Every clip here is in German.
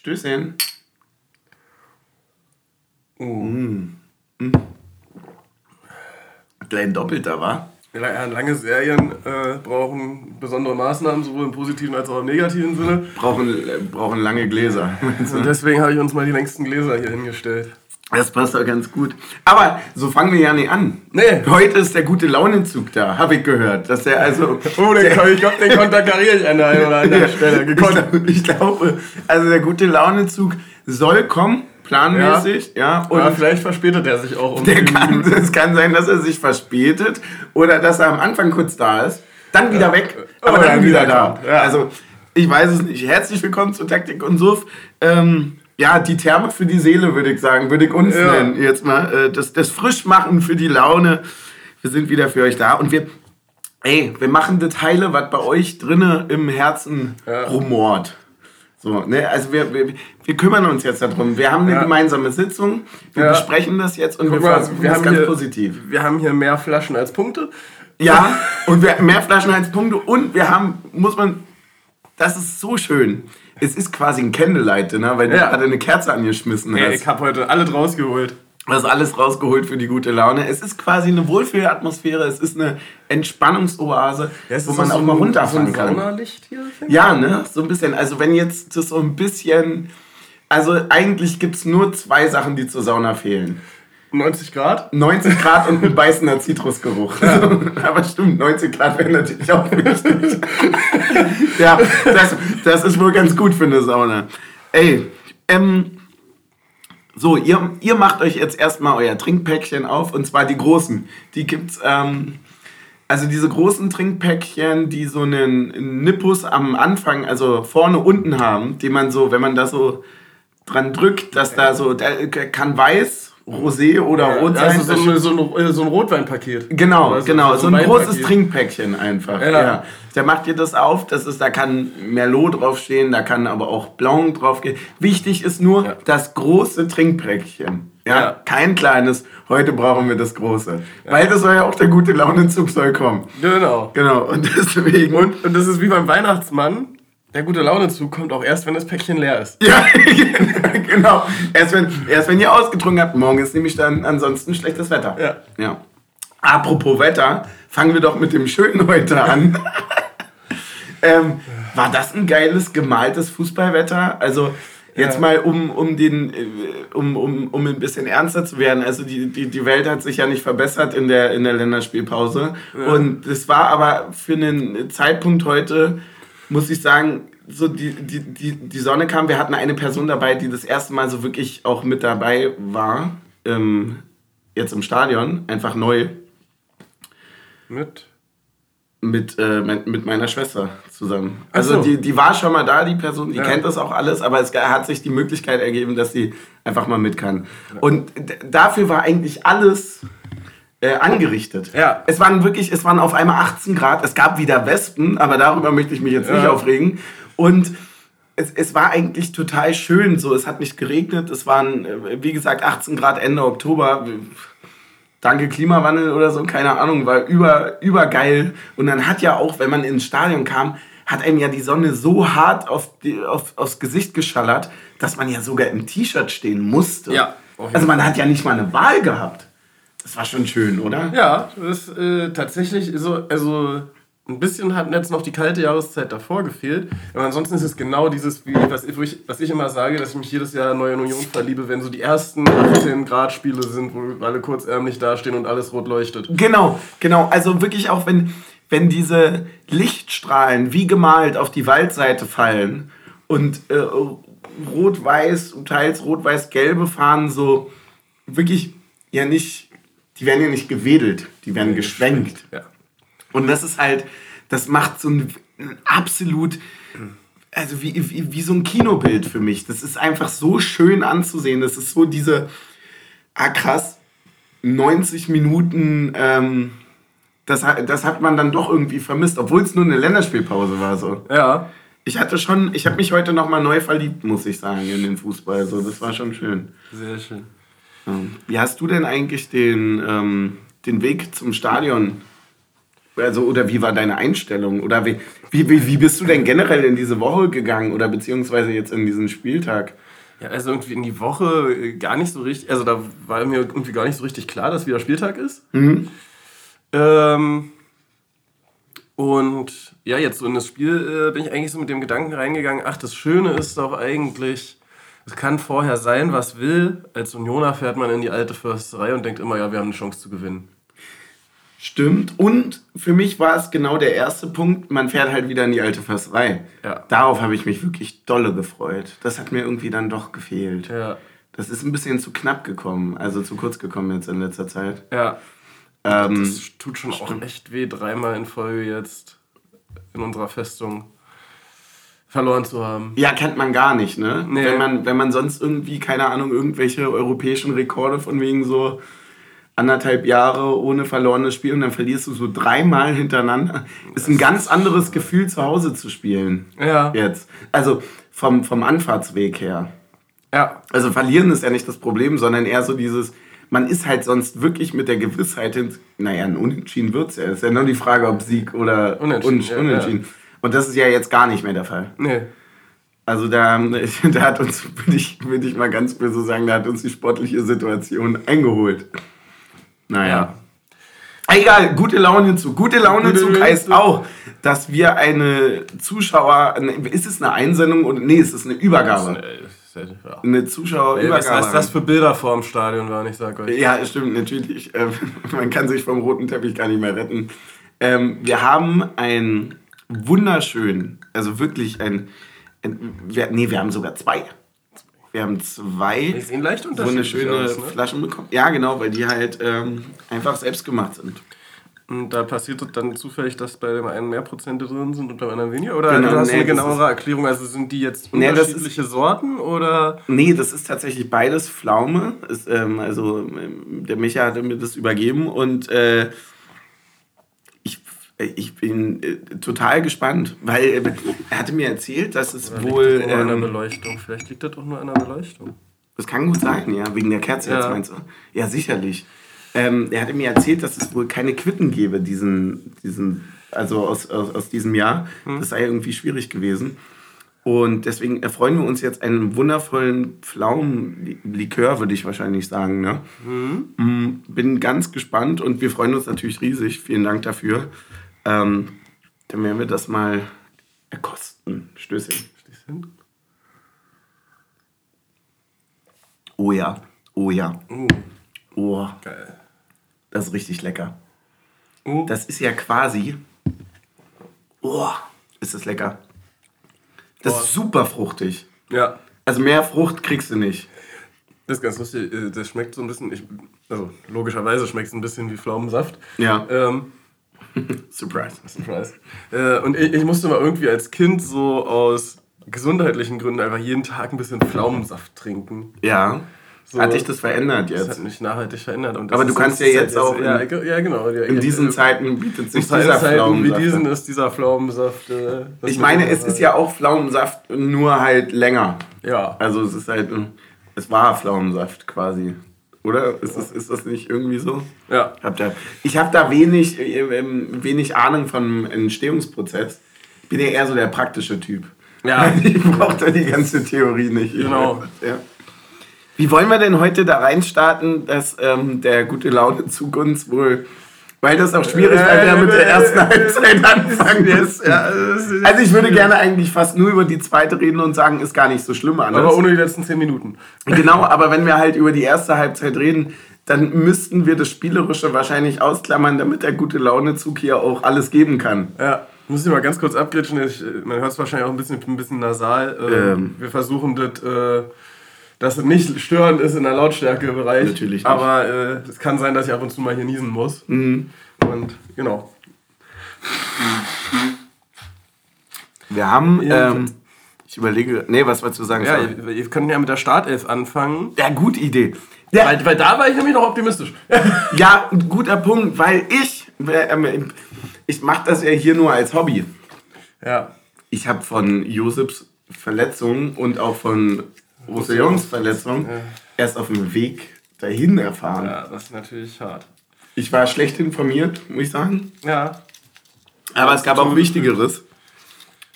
Stößchen. Oh. Mm. Mm. Klein Doppelter, wa? Ja, lange Serien äh, brauchen besondere Maßnahmen, sowohl im positiven als auch im negativen Sinne. Brauchen, äh, brauchen lange Gläser. Und deswegen habe ich uns mal die längsten Gläser hier hingestellt. Das passt doch ganz gut. Aber so fangen wir ja nicht an. Nee. Heute ist der gute Launenzug da, habe ich gehört. Dass der also. Oh, den, der, ich glaube, den konterkariere ich an der einen oder anderen Stelle. Ich, ich glaube, also der gute Launenzug soll kommen, planmäßig, ja. ja und ja, vielleicht verspätet er sich auch. Um der kann, es kann sein, dass er sich verspätet oder dass er am Anfang kurz da ist, dann wieder ja. weg, aber, aber dann, dann, wieder, wieder da. Ja. Also, ich weiß es nicht. Herzlich willkommen zu Taktik und Suff. Ähm, ja, die Therme für die Seele, würde ich sagen, würde ich uns ja. nennen. Jetzt mal äh, das, das Frischmachen für die Laune. Wir sind wieder für euch da und wir, ey, wir machen das Heile, was bei euch drinnen im Herzen ja. rumort. So, ne, also wir, wir, wir kümmern uns jetzt darum. Wir haben eine ja. gemeinsame Sitzung, wir ja. besprechen das jetzt und Guck wir versuchen das ganz hier, positiv. Wir haben hier mehr Flaschen als Punkte. Ja, und wir, mehr Flaschen als Punkte und wir haben, muss man, das ist so schön es ist quasi ein Candlelight ne? weil ja. du gerade eine Kerze angeschmissen hast. Ja, ich habe heute alles rausgeholt. Du hast alles rausgeholt für die gute Laune. Es ist quasi eine Wohlfühlatmosphäre, es ist eine Entspannungsoase, ja, wo man auch so mal runterfahren so ein kann. Hier, ja, ne? So ein bisschen. Also wenn jetzt das so ein bisschen... Also eigentlich gibt es nur zwei Sachen, die zur Sauna fehlen. 90 Grad? 90 Grad und ein beißender Zitrusgeruch. Ja. Aber stimmt, 90 Grad wäre natürlich auch wichtig. ja, das, das ist wohl ganz gut für eine Sauna. Ey, ähm, so, ihr, ihr macht euch jetzt erstmal euer Trinkpäckchen auf und zwar die großen. Die gibt's, ähm, also diese großen Trinkpäckchen, die so einen Nippus am Anfang, also vorne unten haben, die man so, wenn man da so dran drückt, dass da so, der kann weiß Rosé oder ja, Rot sein. Also so, ein, so, ein, so ein Rotweinpaket. Genau, also genau. So ein, ein großes Trinkpäckchen einfach. Ja. ja. Der macht dir das auf, das ist, da kann Merlot draufstehen, da kann aber auch Blanc draufgehen. Wichtig ist nur ja. das große Trinkpäckchen. Ja? ja? Kein kleines, heute brauchen wir das große. Weil das soll ja auch der gute Launenzug soll kommen. Genau. Genau, und deswegen. Und, und das ist wie beim Weihnachtsmann der gute Launezug kommt auch erst, wenn das Päckchen leer ist. Ja, genau. Erst wenn, erst wenn ihr ausgetrunken habt. Morgen ist nämlich dann ansonsten schlechtes Wetter. Ja. ja. Apropos Wetter, fangen wir doch mit dem Schönen heute an. ähm, war das ein geiles, gemaltes Fußballwetter? Also jetzt ja. mal, um, um, den, äh, um, um, um ein bisschen ernster zu werden. Also die, die, die Welt hat sich ja nicht verbessert in der, in der Länderspielpause. Ja. Und es war aber für einen Zeitpunkt heute muss ich sagen, so die, die, die, die Sonne kam. Wir hatten eine Person dabei, die das erste Mal so wirklich auch mit dabei war. Ähm, jetzt im Stadion, einfach neu. Mit? Mit, äh, mit meiner Schwester zusammen. Also so. die, die war schon mal da, die Person, die ja. kennt das auch alles, aber es hat sich die Möglichkeit ergeben, dass sie einfach mal mit kann. Und dafür war eigentlich alles äh, angerichtet. Ja. Es waren wirklich, es waren auf einmal 18 Grad. Es gab wieder Wespen, aber darüber möchte ich mich jetzt ja. nicht aufregen. Und es, es war eigentlich total schön. So, es hat nicht geregnet. Es waren, äh, wie gesagt, 18 Grad Ende Oktober. Danke Klimawandel oder so, keine Ahnung, war über, übergeil. Und dann hat ja auch, wenn man ins Stadion kam, hat einem ja die Sonne so hart auf die, auf, aufs Gesicht geschallert, dass man ja sogar im T-Shirt stehen musste. Ja. Also man hat ja nicht mal eine Wahl gehabt. Das war schon schön, oder? Ja, das ist äh, tatsächlich so, also ein bisschen hat jetzt noch die kalte Jahreszeit davor gefehlt. Aber ansonsten ist es genau dieses, wie, was, ich, was ich immer sage, dass ich mich jedes Jahr neu in Union verliebe, wenn so die ersten 18 Grad Spiele sind, wo alle kurzärmlich dastehen und alles rot leuchtet. Genau, genau. Also wirklich auch, wenn, wenn diese Lichtstrahlen wie gemalt auf die Waldseite fallen und äh, rot-weiß, teils rot-weiß-gelbe Fahnen so wirklich ja nicht die werden ja nicht gewedelt, die werden geschwenkt. Ja. Und das ist halt, das macht so ein, ein absolut, also wie, wie, wie so ein Kinobild für mich. Das ist einfach so schön anzusehen. Das ist so diese, ah krass, 90 Minuten, ähm, das, das hat man dann doch irgendwie vermisst, obwohl es nur eine Länderspielpause war. So. Ja. Ich hatte schon, ich habe mich heute nochmal neu verliebt, muss ich sagen, in den Fußball. So, das war schon schön. Sehr schön. Wie hast du denn eigentlich den, ähm, den Weg zum Stadion Also, oder wie war deine Einstellung? Oder wie, wie, wie, wie bist du denn generell in diese Woche gegangen oder beziehungsweise jetzt in diesen Spieltag? Ja, also irgendwie in die Woche äh, gar nicht so richtig, also da war mir irgendwie gar nicht so richtig klar, dass wieder Spieltag ist. Mhm. Ähm, und ja, jetzt so in das Spiel äh, bin ich eigentlich so mit dem Gedanken reingegangen, ach, das Schöne ist doch eigentlich, es kann vorher sein, was will. Als Unioner fährt man in die alte Försterei und denkt immer, ja, wir haben eine Chance zu gewinnen. Stimmt. Und für mich war es genau der erste Punkt, man fährt halt wieder in die alte Försterei. Ja. Darauf habe ich mich wirklich dolle gefreut. Das hat mir irgendwie dann doch gefehlt. Ja. Das ist ein bisschen zu knapp gekommen, also zu kurz gekommen jetzt in letzter Zeit. Ja. Ähm, Das tut schon auch echt weh, dreimal in Folge jetzt in unserer Festung verloren zu haben. ja, kennt man gar nicht, ne? Nee. Wenn, man, wenn man sonst irgendwie, keine Ahnung, irgendwelche europäischen Rekorde von wegen so anderthalb Jahre ohne verlorenes Spiel und dann verlierst du so dreimal hintereinander. Ist ein ganz anderes Gefühl, zu Hause zu spielen. Ja. Jetzt. Also vom, vom Anfahrtsweg her. Ja. Also verlieren ist ja nicht das Problem, sondern eher so dieses, man ist halt sonst wirklich mit der Gewissheit hin, naja, ein Unentschieden wird's ja. Ist ja nur die Frage, ob Sieg oder Unentschieden, Un- ja, Unentschieden. Und das ist ja jetzt gar nicht mehr der Fall. Nee. Also da, da hat uns, würde ich, würde ich mal ganz böse sagen, da hat uns die sportliche Situation eingeholt. Naja. Egal, gute Laune zu. Gute Laune Gute zu heißt auch, dass wir eine Zuschauer, ist es eine Einsendung oder nee, es ist eine Übergabe. Ja. Eine Ey, Zuschauerübergabe. was, was das für Bilder vor dem Stadion waren, ich sag euch. Ja, stimmt, natürlich. Ähm, Man kann sich vom roten Teppich gar nicht mehr retten. Ähm, wir haben ein wunderschön, also wirklich ein, ein wir, nee, wir haben sogar zwei. Wir haben zwei wunderschöne aus, ne? Flaschen bekommen. Ja, genau, weil die halt ähm, einfach selbst gemacht sind. Und da passiert dann zufällig, dass bei dem einen mehr Prozente drin sind und beim anderen weniger? Oder Genau, du hast nee, eine genauere Erklärung? Also sind die jetzt Nee, ist- unterschiedliche Sorten oder? Nee, das ist tatsächlich beides Pflaume. Ist, ähm, also ähm, der Micha hatte mir das übergeben und äh, ich, bin äh, total gespannt, weil äh, er hatte mir erzählt, dass es Oder wohl... liegt das nur an der Ähm, Beleuchtung. Vielleicht liegt das doch nur an der Beleuchtung. das kann gut sein, ja, wegen der Kerze jetzt Ja. meinst du? Ja, sicherlich. Ähm, er hatte mir erzählt, dass es wohl keine Quitten gäbe, diesen, diesen, also aus, aus, aus diesem Jahr. Hm. Das sei irgendwie schwierig gewesen. Und deswegen erfreuen wir uns jetzt einen wundervollen Pflaumenlikör, würde ich wahrscheinlich sagen. Ne? Hm. Mm, Bin ganz gespannt und wir freuen uns natürlich riesig. Vielen Dank dafür. Ähm, dann werden wir das mal erkosten. Stößchen. Hin? Oh ja, oh ja, Uh, oh, geil. das ist richtig lecker. Uh, Das ist ja quasi. Oh, ist das lecker. Das Boah. ist super fruchtig. ja, Also mehr Frucht kriegst du nicht. das ist ganz lustig. Äh, Das schmeckt so ein bisschen, ich, also logischerweise schmeckt es ein bisschen wie Pflaumensaft. Ja. Ähm, Surprise. Surprise. Äh, und ich, ich musste mal irgendwie als Kind so aus gesundheitlichen Gründen einfach jeden Tag ein bisschen Pflaumensaft trinken. Ja. So. Hat dich das verändert Das hat jetzt? mich nachhaltig verändert. Aber du kannst ja jetzt auch Ja, in- ja, genau. Ja, In ja, diesen äh, Zeiten bietet sich dieser Zeiten wie Pflaumensaft. diesen an. ist dieser Pflaumensaft. Äh, Ich meine, es ist ja auch Pflaumensaft, nur halt länger. Ja. Also es ist halt, es war Pflaumensaft quasi. Oder? Ist das, ist das nicht irgendwie so? Ja. Ich habe da wenig, äh, ähm, wenig Ahnung vom Entstehungsprozess. Bin ja eher so der praktische Typ. Ja. Ich brauche da die ganze Theorie nicht. Ich Genau. Ja. Wie wollen wir denn heute da reinstarten, dass ähm, der gute Laune Zug uns wohl, weil das auch schwierig, weil wir mit der ersten Halbzeit anfangen. Jetzt, ja, ist- Also ich würde gerne eigentlich fast nur über die zweite reden und sagen, ist gar nicht so schlimm anders. Aber ohne die letzten 10 Minuten. Genau, aber wenn wir halt über die erste Halbzeit reden, dann müssten wir das Spielerische wahrscheinlich ausklammern, damit der gute Launezug hier auch alles geben kann. Ja. Muss ich mal ganz kurz abgritschen. Ich, äh, man hört es wahrscheinlich auch ein bisschen, ein bisschen nasal. Ähm, Ähm. Wir versuchen das, äh, dass es nicht störend ist in der Lautstärkebereich. Natürlich nicht. Aber äh, es kann sein, dass ich ab und zu mal hier niesen muss. Mhm. Und genau. Wir haben, ähm, ich überlege, nee, was wolltest du sagen? Ja, wir, wir können ja mit der Startelf anfangen. ja gute Idee. Ja, Weil, weil da war ich nämlich noch optimistisch. ja, guter Punkt, weil ich, ähm, ich mache das ja hier nur als Hobby. ja. Ich habe von Josefs Verletzung und auch von Roussillons Verletzung erst auf dem Weg dahin erfahren. Ja, das ist natürlich hart. Ich war schlecht informiert, muss ich sagen. Ja. Aber es gab auch Wichtigeres.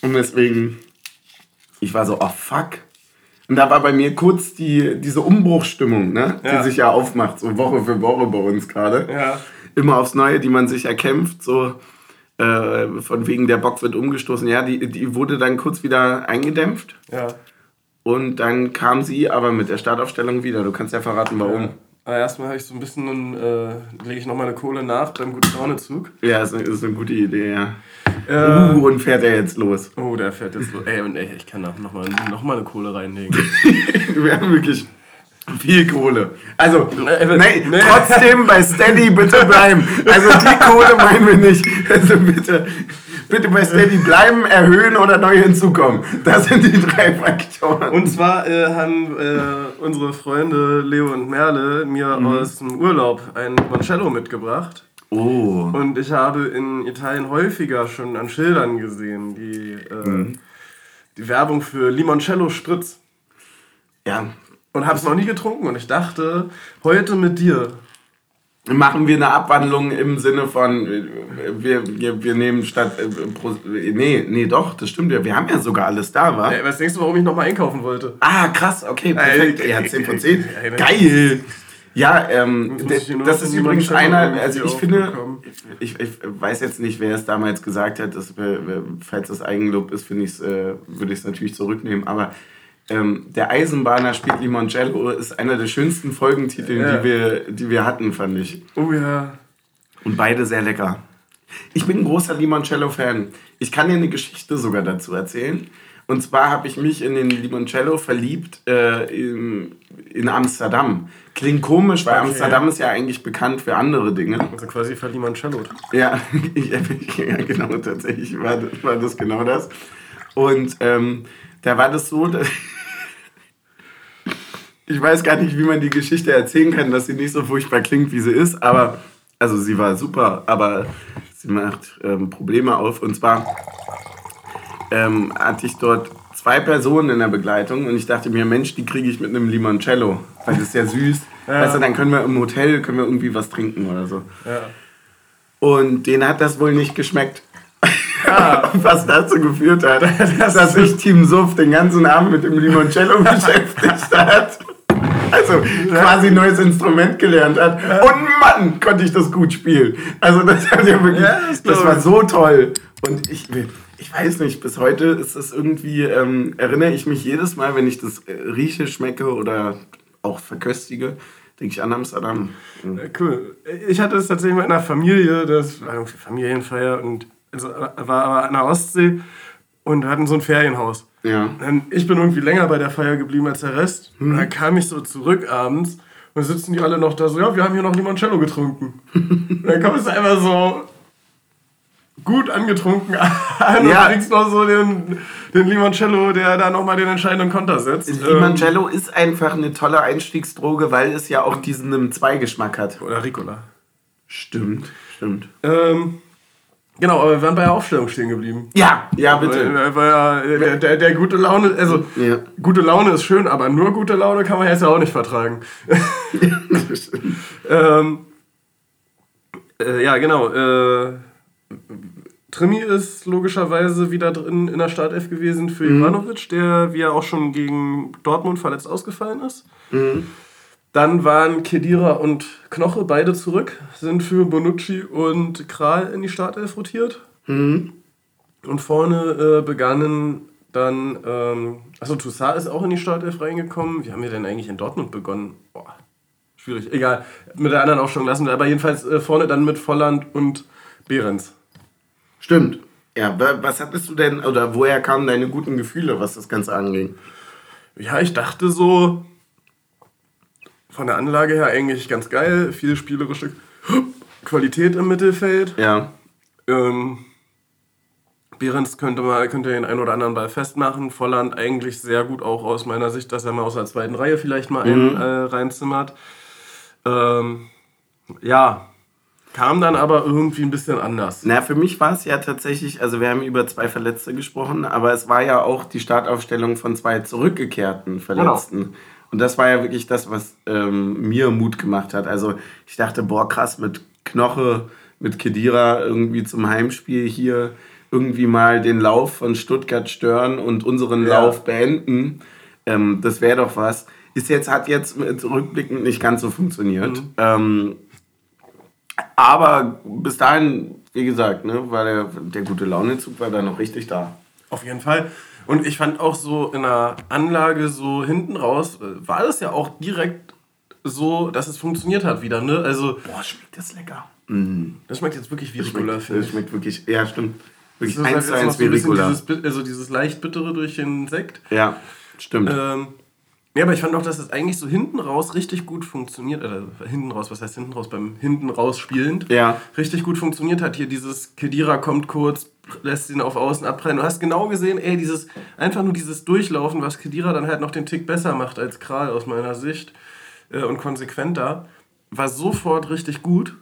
Und deswegen, ich war so, oh fuck. Und da war bei mir kurz die, diese Umbruchstimmung, ne? Ja. die sich ja aufmacht, so Woche für Woche bei uns gerade. Ja. Immer aufs Neue, die man sich erkämpft, so äh, von wegen der Bock wird umgestoßen. Ja, die, die wurde dann kurz wieder eingedämpft. Ja. Und dann kam sie aber mit der Startaufstellung wieder. Du kannst ja verraten, warum. Aber erstmal habe ich so ein bisschen, äh, lege ich nochmal eine Kohle nach beim guten Launezug. Ja, ist, ist eine gute Idee, ja. Äh, Uh, und fährt er jetzt los. Oh, der fährt jetzt los. Ey, und ey, ich kann da nochmal noch mal eine Kohle reinlegen. Wir haben wirklich viel Kohle. Also, Äh, nee, nee. trotzdem bei Steady bitte bleiben. Also die Kohle meinen wir nicht. Also bitte, bitte bei Steady bleiben, erhöhen oder neu hinzukommen. Das sind die drei Faktoren. Und zwar äh, haben äh, unsere Freunde Leo und Merle mir aus dem Urlaub ein Limoncello mitgebracht. oh. Und ich habe in Italien häufiger schon an Schildern gesehen, die, äh, die Werbung für Limoncello Spritz. Ja. Und habe es noch nie getrunken und ich dachte, heute mit dir. Machen wir eine Abwandlung im Sinne von, äh, wir, wir, wir nehmen statt. Äh, nee, nee, doch, das stimmt ja. Wir haben ja sogar alles da, wa? Ey, was denkst du, warum ich nochmal einkaufen wollte? Ah, krass, okay, perfekt. Ey, Ja, 10 von 10. ey, ey, Geil. Ja, ähm, das ist übrigens einer, also ich finde, ich, ich weiß jetzt nicht, wer es damals gesagt hat, das, äh, falls das Eigenlob ist, finde ich äh, würde ich es natürlich zurücknehmen, aber ähm, der Eisenbahner spielt Limoncello ist einer der schönsten Folgentitel, Ja. die, wir, die wir hatten, fand ich. Oh ja. Und beide sehr lecker. Ich bin ein großer Limoncello-Fan. Ich kann dir eine Geschichte sogar dazu erzählen. Und zwar habe ich mich in den Limoncello verliebt äh, in, in Amsterdam. Klingt komisch, weil Okay. Amsterdam ist ja eigentlich bekannt für andere Dinge. Also quasi für Limoncello. Ja, ich, ja genau, tatsächlich war, das- war das genau das. Und ähm, da war das so, dass ich weiß gar nicht, wie man die Geschichte erzählen kann, dass sie nicht so furchtbar klingt, wie sie ist, aber also sie war super, aber sie macht ähm, Probleme auf. Und zwar ähm, hatte ich dort zwei Personen in der Begleitung und ich dachte mir, Mensch, die kriege ich mit einem Limoncello, weil das ist ja süß. Weißt du, dann können wir im Hotel können wir irgendwie was trinken oder so. Ja. Und denen hat das wohl nicht geschmeckt. Was dazu geführt hat, dass sich Team Suff den ganzen Abend mit dem Limoncello beschäftigt hat. Also quasi ein neues Instrument gelernt hat. Und Mann, konnte ich das gut spielen. Also das hat ja wirklich, Ja, das das war so toll. Und ich, ich weiß nicht, bis heute ist es irgendwie, ähm, erinnere ich mich jedes Mal, wenn ich das äh, rieche, schmecke oder auch verköstige, denke ich an Amsterdam. Mhm. Cool. Ich hatte es tatsächlich mit einer Familie, das war irgendwie Familienfeier und also war aber an der Ostsee und wir hatten so ein Ferienhaus. Ja. Ich bin irgendwie länger bei der Feier geblieben als der Rest. Und dann kam ich so zurück abends und dann sitzen die alle noch da so, ja, wir haben hier noch Limoncello getrunken. und dann kommst du einfach so gut angetrunken an Ja. und kriegst noch so den, den Limoncello, der da nochmal den entscheidenden Konter setzt. Limoncello ist einfach eine tolle Einstiegsdroge, weil es ja auch diesen Zwei-Geschmack hat. Ähm, oder Ricola. Stimmt, stimmt. Ähm, genau, aber wir waren bei der Aufstellung stehen geblieben. Ja, ja, bitte. Weil, weil der, der, der gute Laune, also Ja. gute Laune ist schön, aber nur gute Laune kann man jetzt ja auch nicht vertragen. ähm, äh, ja, genau. Äh, Trimi ist logischerweise wieder drin in der Startelf gewesen für Ivanovic, der wie er auch schon gegen Dortmund verletzt ausgefallen ist. Dann waren Kedira und Knoche beide zurück, sind für Bonucci und Kral in die Startelf rotiert. Und vorne äh, begannen dann, ähm, achso, Toussaint ist auch in die Startelf reingekommen. Wie haben wir denn eigentlich in Dortmund begonnen? Boah, schwierig. Egal, mit der anderen auch schon lassen. Aber jedenfalls äh, vorne dann mit Volland und Behrens. Stimmt. Ja, wa- was hattest du denn, oder woher kamen deine guten Gefühle, was das Ganze anging? Ja, ich dachte so, von der Anlage her eigentlich ganz geil. Viel spielerische Qualität im Mittelfeld. Ja. Ähm, Behrens könnte, mal, könnte den einen oder anderen Ball festmachen. Volland eigentlich sehr gut auch aus meiner Sicht, dass er mal aus der zweiten Reihe vielleicht mal einen äh, reinzimmert. Ähm, ja, kam dann aber irgendwie ein bisschen anders. Na, für mich war es ja tatsächlich, also wir haben über zwei Verletzte gesprochen, aber es war ja auch die Startaufstellung von zwei zurückgekehrten Verletzten. Und das war ja wirklich das, was ähm, mir Mut gemacht hat. Also ich dachte, boah, krass, mit Knoche, mit Kedira irgendwie zum Heimspiel hier irgendwie mal den Lauf von Stuttgart stören und unseren ja. Lauf beenden. Ähm, das wäre doch was. Ist jetzt, hat jetzt rückblickend nicht ganz so funktioniert. Mhm. Ähm, aber bis dahin, wie gesagt, ne, war der, der gute Launezug war da noch richtig da. Auf jeden Fall. Und ich fand auch so in der Anlage so hinten raus, äh, war das ja auch direkt so, dass es funktioniert hat wieder. Ne? Also, Boah, schmeckt das lecker. Mm. Das schmeckt jetzt wirklich wie Ricola, finde ich. Das schmeckt wirklich, ja, stimmt. Wirklich das eins zu eins wie Ricola. Dieses, also dieses leicht bittere durch den Sekt. Ja, stimmt. Ähm, ja, aber ich fand auch, dass es eigentlich so hinten raus richtig gut funktioniert. Oder hinten raus, was heißt hinten raus? Beim hinten raus spielend. Ja. Richtig gut funktioniert hat. Hier dieses Kedira kommt kurz, lässt ihn auf Außen abprallen. Du hast genau gesehen, ey, dieses, einfach nur dieses Durchlaufen, was Kedira dann halt noch den Tick besser macht als Kral aus meiner Sicht äh, und konsequenter, war sofort richtig gut.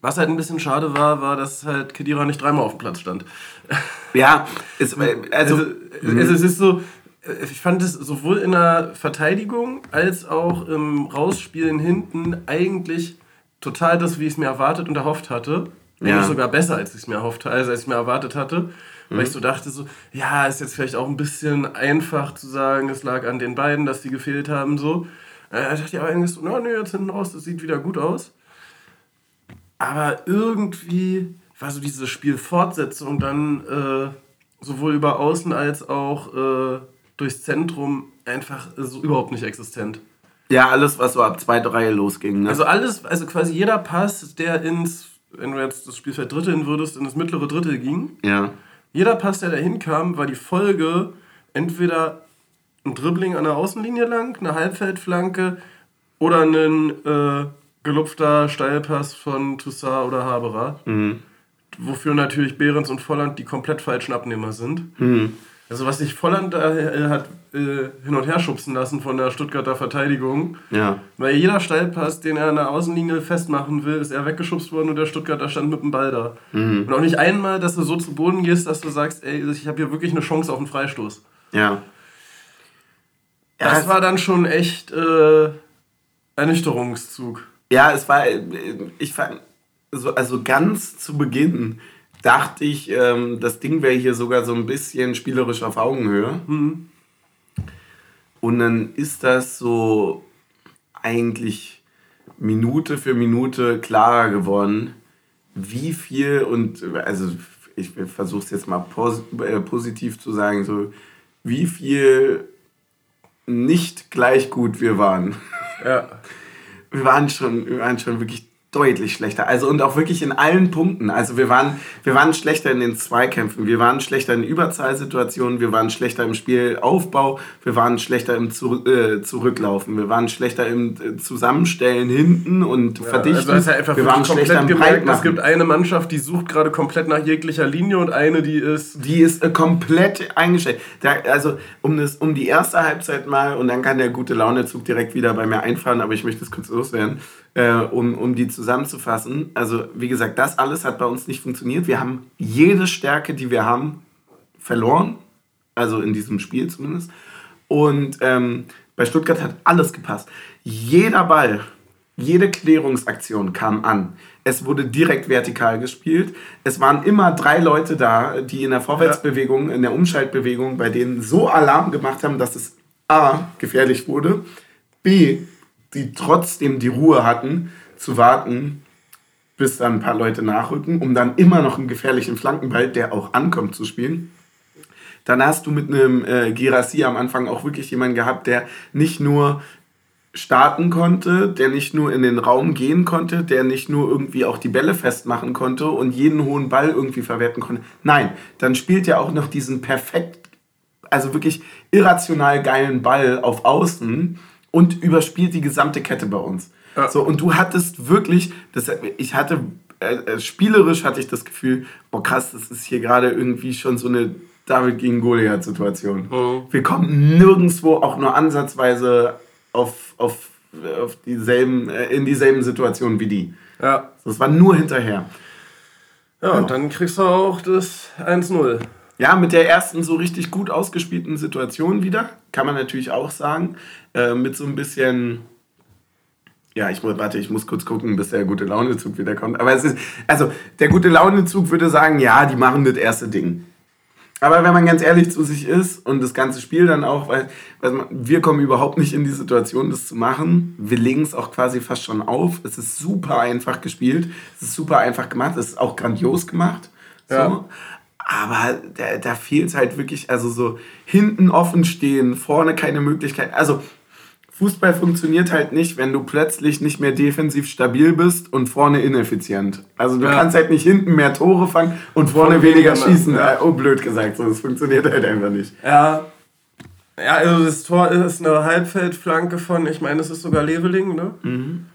Was halt ein bisschen schade war, war, dass halt Kedira nicht dreimal auf dem Platz stand. Ja, es, also, also, also es ist so, äh, ich fand es sowohl in der Verteidigung als auch im Rausspielen hinten eigentlich total das, wie ich es mir erwartet und erhofft hatte. Nämlich ja. sogar besser, als ich es mir erhofft also als ich mir erwartet hatte. Mhm. Weil ich so dachte, so, ja, ist jetzt vielleicht auch ein bisschen einfach zu sagen, es lag an den beiden, dass die gefehlt haben. So. Äh, da dachte ich aber eigentlich so, no, nee, jetzt hinten raus, das sieht wieder gut aus. Aber irgendwie war so diese Spielfortsetzung dann äh, sowohl über Außen als auch äh, durchs Zentrum einfach so überhaupt nicht existent. Ja, alles, was so ab zweiter Reihe losging. Ne? Also alles, also quasi jeder Pass, der ins, wenn du jetzt das Spielfeld dritteln würdest, in das mittlere Drittel ging. Ja. Jeder Pass, der da hinkam, war die Folge entweder ein Dribbling an der Außenlinie lang, eine Halbfeldflanke oder ein äh, gelupfter Steilpass von Toussaint oder Haberer. Mhm. Wofür natürlich Behrens und Volland die komplett falschen Abnehmer sind. Mhm. Also was sich Volland da äh, hat äh, hin und her schubsen lassen von der Stuttgarter Verteidigung. Ja. Weil jeder Steilpass, den er an der Außenlinie festmachen will, ist er weggeschubst worden und der Stuttgarter stand mit dem Ball da. Mhm. Und auch nicht einmal, dass du so zu Boden gehst, dass du sagst, ey, ich habe hier wirklich eine Chance auf einen Freistoß. Ja. Das war dann schon echt äh, Ernüchterungszug. Ja, es war, äh, ich fand, so, also ganz zu Beginn dachte ich, ähm, das Ding wäre hier sogar so ein bisschen spielerisch auf Augenhöhe. Mhm. Und dann ist das so eigentlich Minute für Minute klarer geworden, wie viel und also ich versuche es jetzt mal pos äh, positiv zu sagen, so wie viel nicht gleich gut wir waren. Ja. Wir waren schon, wir waren schon wirklich deutlich schlechter. Also und auch wirklich in allen Punkten. Also wir waren, wir waren schlechter in den Zweikämpfen, wir waren schlechter in Überzahlsituationen, wir waren schlechter im Spielaufbau, wir waren schlechter im Zu äh, Zurücklaufen, wir waren schlechter im äh, Zusammenstellen hinten und ja, Verdichten. Also ja wir waren schlechter im gemerkt, Es gibt eine Mannschaft, die sucht gerade komplett nach jeglicher Linie und eine, die ist... Die ist äh, komplett eingestellt. Da, also um, das, um die erste Halbzeit mal, und dann kann der gute Launezug direkt wieder bei mir einfahren, aber ich möchte es kurz loswerden äh, um, um die zusammenzufassen. Also, wie gesagt, das alles hat bei uns nicht funktioniert. Wir haben jede Stärke, die wir haben, verloren. Also in diesem Spiel zumindest. Und ähm, bei Stuttgart hat alles gepasst. Jeder Ball, jede Klärungsaktion kam an. Es wurde direkt vertikal gespielt. Es waren immer drei Leute da, die in der Vorwärtsbewegung, in der Umschaltbewegung, bei denen so Alarm gemacht haben, dass es A, gefährlich wurde, B, die trotzdem die Ruhe hatten, zu warten, bis dann ein paar Leute nachrücken, um dann immer noch einen gefährlichen Flankenball, der auch ankommt, zu spielen. Dann hast du mit einem äh, Girassi am Anfang auch wirklich jemanden gehabt, der nicht nur starten konnte, der nicht nur in den Raum gehen konnte, der nicht nur irgendwie auch die Bälle festmachen konnte und jeden hohen Ball irgendwie verwerten konnte. Nein, dann spielt er auch noch diesen perfekt, also wirklich irrational geilen Ball auf Außen und überspielt die gesamte Kette bei uns. Ja. So, und du hattest wirklich, das, ich hatte, äh, äh, spielerisch hatte ich das Gefühl, boah krass, das ist hier gerade irgendwie schon so eine David gegen Goliath-Situation. Mhm. Wir kommen nirgendwo auch nur ansatzweise auf, auf, auf dieselben, äh, in dieselben Situationen wie die. Ja. Das war nur hinterher. Ja, und dann kriegst du auch das 1-0. Ja, mit der ersten so richtig gut ausgespielten Situation wieder, kann man natürlich auch sagen. Äh, mit so ein bisschen, Ja, ich warte, ich muss kurz gucken, bis der gute Launezug wieder kommt. Aber es ist, also der gute Launezug würde sagen, ja, die machen das erste Ding. Aber wenn man ganz ehrlich zu sich ist und das ganze Spiel dann auch, weil, weil wir kommen überhaupt nicht in die Situation, das zu machen. Wir legen es auch quasi fast schon auf. Es ist super einfach gespielt. Es ist super einfach gemacht. Es ist auch grandios gemacht. So. Ja. Aber da, da fehlt es halt wirklich, also so hinten offen stehen, vorne keine Möglichkeit. Also Fußball funktioniert halt nicht, wenn du plötzlich nicht mehr defensiv stabil bist und vorne ineffizient. Also du ja. kannst halt nicht hinten mehr Tore fangen und vorne, vorne weniger, weniger schießen. Ja. Oh, blöd gesagt, so, das funktioniert halt einfach nicht. Ja. Ja, also das Tor ist eine Halbfeldflanke von, ich meine, es ist sogar Leveling, ne? Mhm.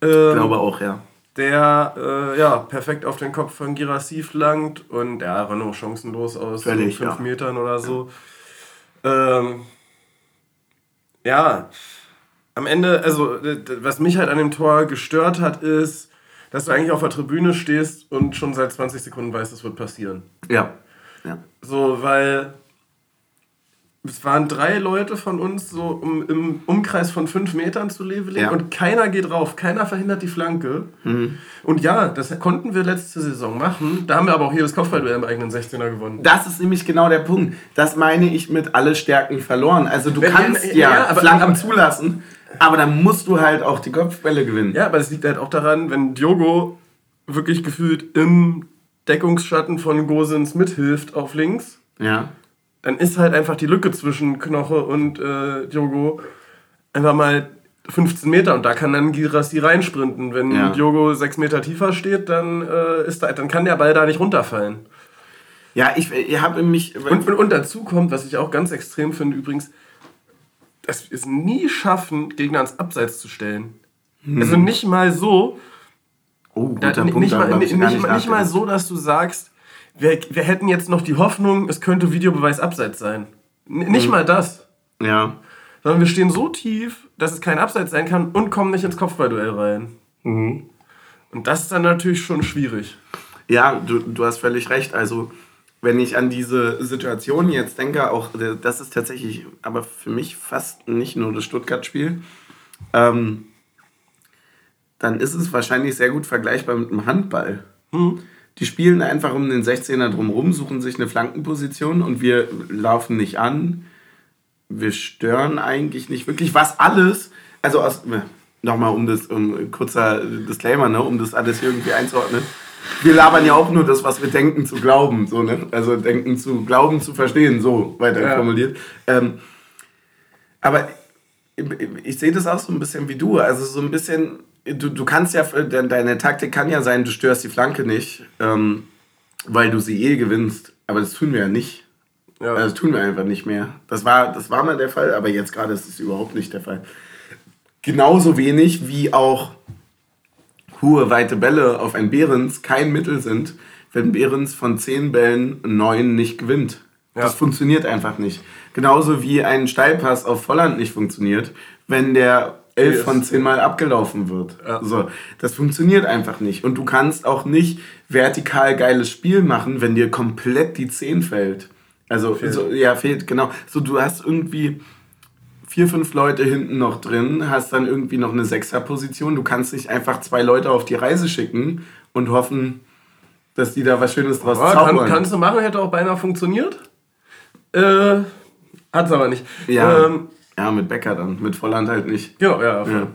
Ähm, ich glaube auch, ja der äh, ja, perfekt auf den Kopf von Girassi flankt und ja, Renault chancenlos aus Völlig, so fünf ja. Metern oder so. Ähm, ja, am Ende, also was mich halt an dem Tor gestört hat, ist, dass du eigentlich auf der Tribüne stehst und schon seit 20 Sekunden weißt, es wird passieren. Ja. ja. So, weil es waren drei Leute von uns so um, im Umkreis von fünf Metern zu Leveling ja. und keiner geht drauf, keiner verhindert die Flanke. Mhm. Und ja, das konnten wir letzte Saison machen. Da haben wir aber auch hier das Kopfballduell im eigenen 16er gewonnen. Das ist nämlich genau der Punkt. Das meine ich mit alle Stärken verloren. Also du Wenn kannst ja, ja, ja Flanken zulassen, aber dann musst du halt auch die Kopfbälle gewinnen. Ja, aber das liegt halt auch daran, wenn Diogo wirklich gefühlt im Deckungsschatten von Gosens mithilft auf links. Ja dann ist halt einfach die Lücke zwischen Knoche und äh, Diogo einfach mal 15 Meter und da kann dann Girassi reinsprinten. Wenn ja. Diogo 6 Meter tiefer steht, dann, äh, ist da, dann kann der Ball da nicht runterfallen. Ja, ich, ich habe mich. Und, und, und, dazu kommt, was ich auch ganz extrem finde, übrigens, dass wir es nie schaffen, Gegner ans Abseits zu stellen. Hm. Also nicht mal so. Oh, guter da, Punkt, nicht, mal, nicht, nicht, nicht mal so, dass du sagst, wir, wir hätten jetzt noch die Hoffnung, es könnte Videobeweis abseits sein. N nicht mhm. mal das. Ja. Sondern wir stehen so tief, dass es kein Abseits sein kann und kommen nicht ins Kopfballduell rein. Mhm. Und das ist dann natürlich schon schwierig. Ja, du, du hast völlig recht. Also, wenn ich an diese Situation jetzt denke, auch das ist tatsächlich, aber für mich fast nicht nur das Stuttgart-Spiel, ähm, dann ist es wahrscheinlich sehr gut vergleichbar mit dem Handball. Mhm. Die spielen einfach um den 16er drumherum, suchen sich eine Flankenposition und wir laufen nicht an. Wir stören eigentlich nicht wirklich. Was alles, also aus, nochmal um das, um kurzer Disclaimer, ne, um das alles irgendwie einzuordnen. Wir labern ja auch nur das, was wir denken zu glauben, so, ne? Also denken zu glauben zu verstehen, so weiter ja. formuliert. Ähm, aber ich, ich sehe das auch so ein bisschen wie du. Also so ein bisschen du, du kannst ja, deine Taktik kann ja sein, du störst die Flanke nicht, ähm, weil du sie eh gewinnst. Aber das tun wir ja nicht. Ja. Also das tun wir einfach nicht mehr. Das war, das war mal der Fall, aber jetzt gerade ist es überhaupt nicht der Fall. Genauso wenig wie auch hohe, weite Bälle auf ein Behrens kein Mittel sind, wenn Behrens von zehn Bällen neun nicht gewinnt. Ja. Das funktioniert einfach nicht. Genauso wie ein Steilpass auf Volland nicht funktioniert, wenn der elf von zehn Mal abgelaufen wird. Ja. So, das funktioniert einfach nicht. Und du kannst auch nicht vertikal geiles Spiel machen, wenn dir komplett die Zehn fällt. Also, fehlt. So, ja, fehlt, genau. So, du hast irgendwie vier, fünf Leute hinten noch drin, hast dann irgendwie noch eine Sechserposition. Du kannst nicht einfach zwei Leute auf die Reise schicken und hoffen, dass die da was Schönes draus ja, zaubern. Kann, kannst du machen, hätte auch beinahe funktioniert. Äh, hat's aber nicht. Ja. Ähm, ja, mit Becker dann, mit Volland halt nicht. Genau, ja. Ja,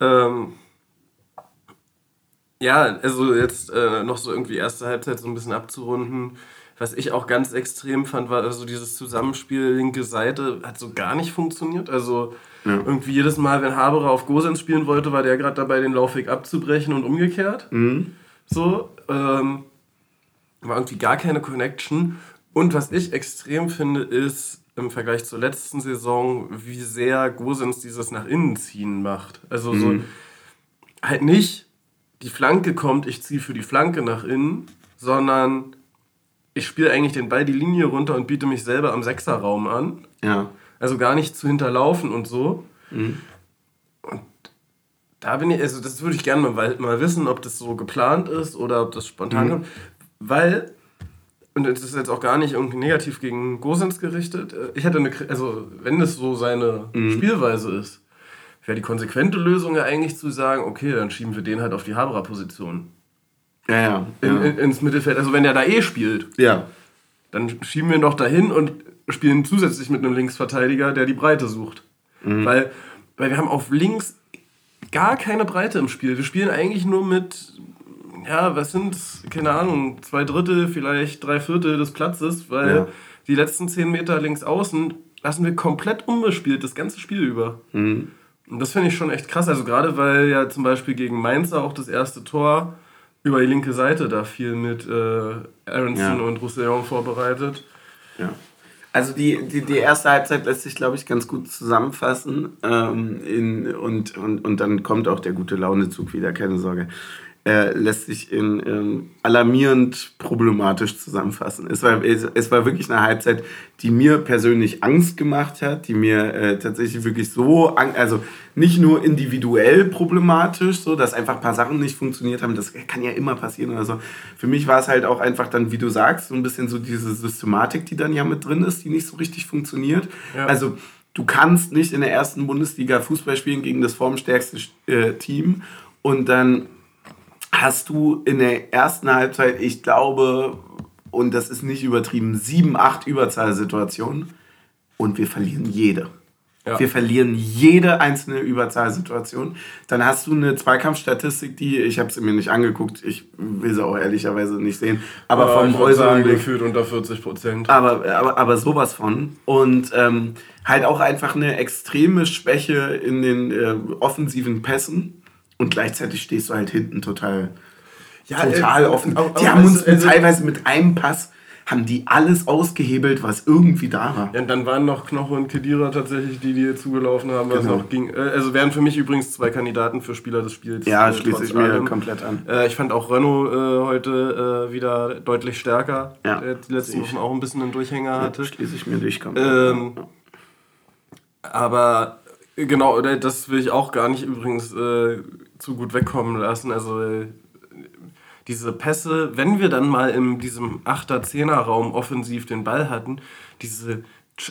ähm, ja also jetzt äh, noch so irgendwie erste Halbzeit so ein bisschen abzurunden. Was ich auch ganz extrem fand, war also dieses Zusammenspiel linke Seite hat so gar nicht funktioniert. Also ja. irgendwie jedes Mal, wenn Haberer auf Gosens spielen wollte, war der gerade dabei, den Laufweg abzubrechen und umgekehrt. Mhm. So, ähm, war irgendwie gar keine Connection. Und was ich extrem finde, ist, im Vergleich zur letzten Saison, wie sehr Gosens dieses nach innen ziehen macht. Also mhm. so halt nicht die Flanke kommt, ich ziehe für die Flanke nach innen, sondern ich spiele eigentlich den Ball die Linie runter und biete mich selber am Sechserraum an. Ja. Also gar nicht zu hinterlaufen und so. Mhm. Und da bin ich, also das würde ich gerne mal, mal wissen, ob das so geplant ist oder ob das spontan mhm. kommt. Weil und das ist jetzt auch gar nicht irgendwie negativ gegen Gosens gerichtet. Ich hätte eine, also wenn das so seine mhm. Spielweise ist, wäre die konsequente Lösung ja eigentlich zu sagen, okay, dann schieben wir den halt auf die Haberer-Position. Ja, ja. In, ja. in, ins Mittelfeld. Also wenn der da eh spielt, ja. dann schieben wir ihn doch dahin und spielen zusätzlich mit einem Linksverteidiger, der die Breite sucht. Mhm. Weil, weil wir haben auf links gar keine Breite im Spiel. Wir spielen eigentlich nur mit, ja, was sind, keine Ahnung, zwei Drittel, vielleicht drei Viertel des Platzes, weil Ja. die letzten zehn Meter links außen lassen wir komplett unbespielt, das ganze Spiel über. Mhm. Und das finde ich schon echt krass. Also gerade weil ja zum Beispiel gegen Mainz auch das erste Tor über die linke Seite da viel mit äh, Aronson Ja. und Roussillon vorbereitet. Ja. Also die, die, die erste Halbzeit lässt sich, glaube ich, ganz gut zusammenfassen. Ähm, in, und, und, und dann kommt auch der gute Launezug wieder, keine Sorge. Äh, lässt sich in ähm, alarmierend problematisch zusammenfassen. Es war, es, es war wirklich eine Halbzeit, die mir persönlich Angst gemacht hat, die mir äh, tatsächlich wirklich so, also nicht nur individuell problematisch, so dass einfach ein paar Sachen nicht funktioniert haben, das kann ja immer passieren oder so. Für mich war es halt auch einfach dann, wie du sagst, so ein bisschen so diese Systematik, die dann ja mit drin ist, die nicht so richtig funktioniert. Ja. Also du kannst nicht in der ersten Bundesliga Fußball spielen gegen das formstärkste äh, Team und dann hast du in der ersten Halbzeit, ich glaube, und das ist nicht übertrieben, sieben, acht Überzahlsituationen und wir verlieren jede. Ja. Wir verlieren jede einzelne Überzahlsituation. Dann hast du eine Zweikampfstatistik, die, ich habe sie mir nicht angeguckt, ich will sie auch ehrlicherweise nicht sehen, aber Aber vom äußeren Blick gefühlt unter 40 Prozent. aber, aber, aber sowas von. Und ähm, halt auch einfach eine extreme Schwäche in den äh, offensiven Pässen. Und gleichzeitig stehst du halt hinten total, Ja, total äh, offen. auch- die auch haben uns also- teilweise mit einem Pass, haben die alles ausgehebelt, was irgendwie da war. Ja, und dann waren noch Knoche und Kedira tatsächlich die, die zugelaufen haben, was Genau. noch ging. Äh, Also wären für mich übrigens zwei Kandidaten für Spieler des Spiels. Ja, äh, schließe ich mir allem. komplett an. Ich fand auch Renault äh, heute äh, wieder deutlich stärker. Ja, Der die letzten. Wochen auch ein bisschen einen Durchhänger hatte. Schließe ich mir durch komplett. Ähm, aber genau, das will ich auch gar nicht übrigens äh, zu gut wegkommen lassen. Also äh, diese Pässe, wenn wir dann mal in diesem 8er-10er-Raum offensiv den Ball hatten, diese,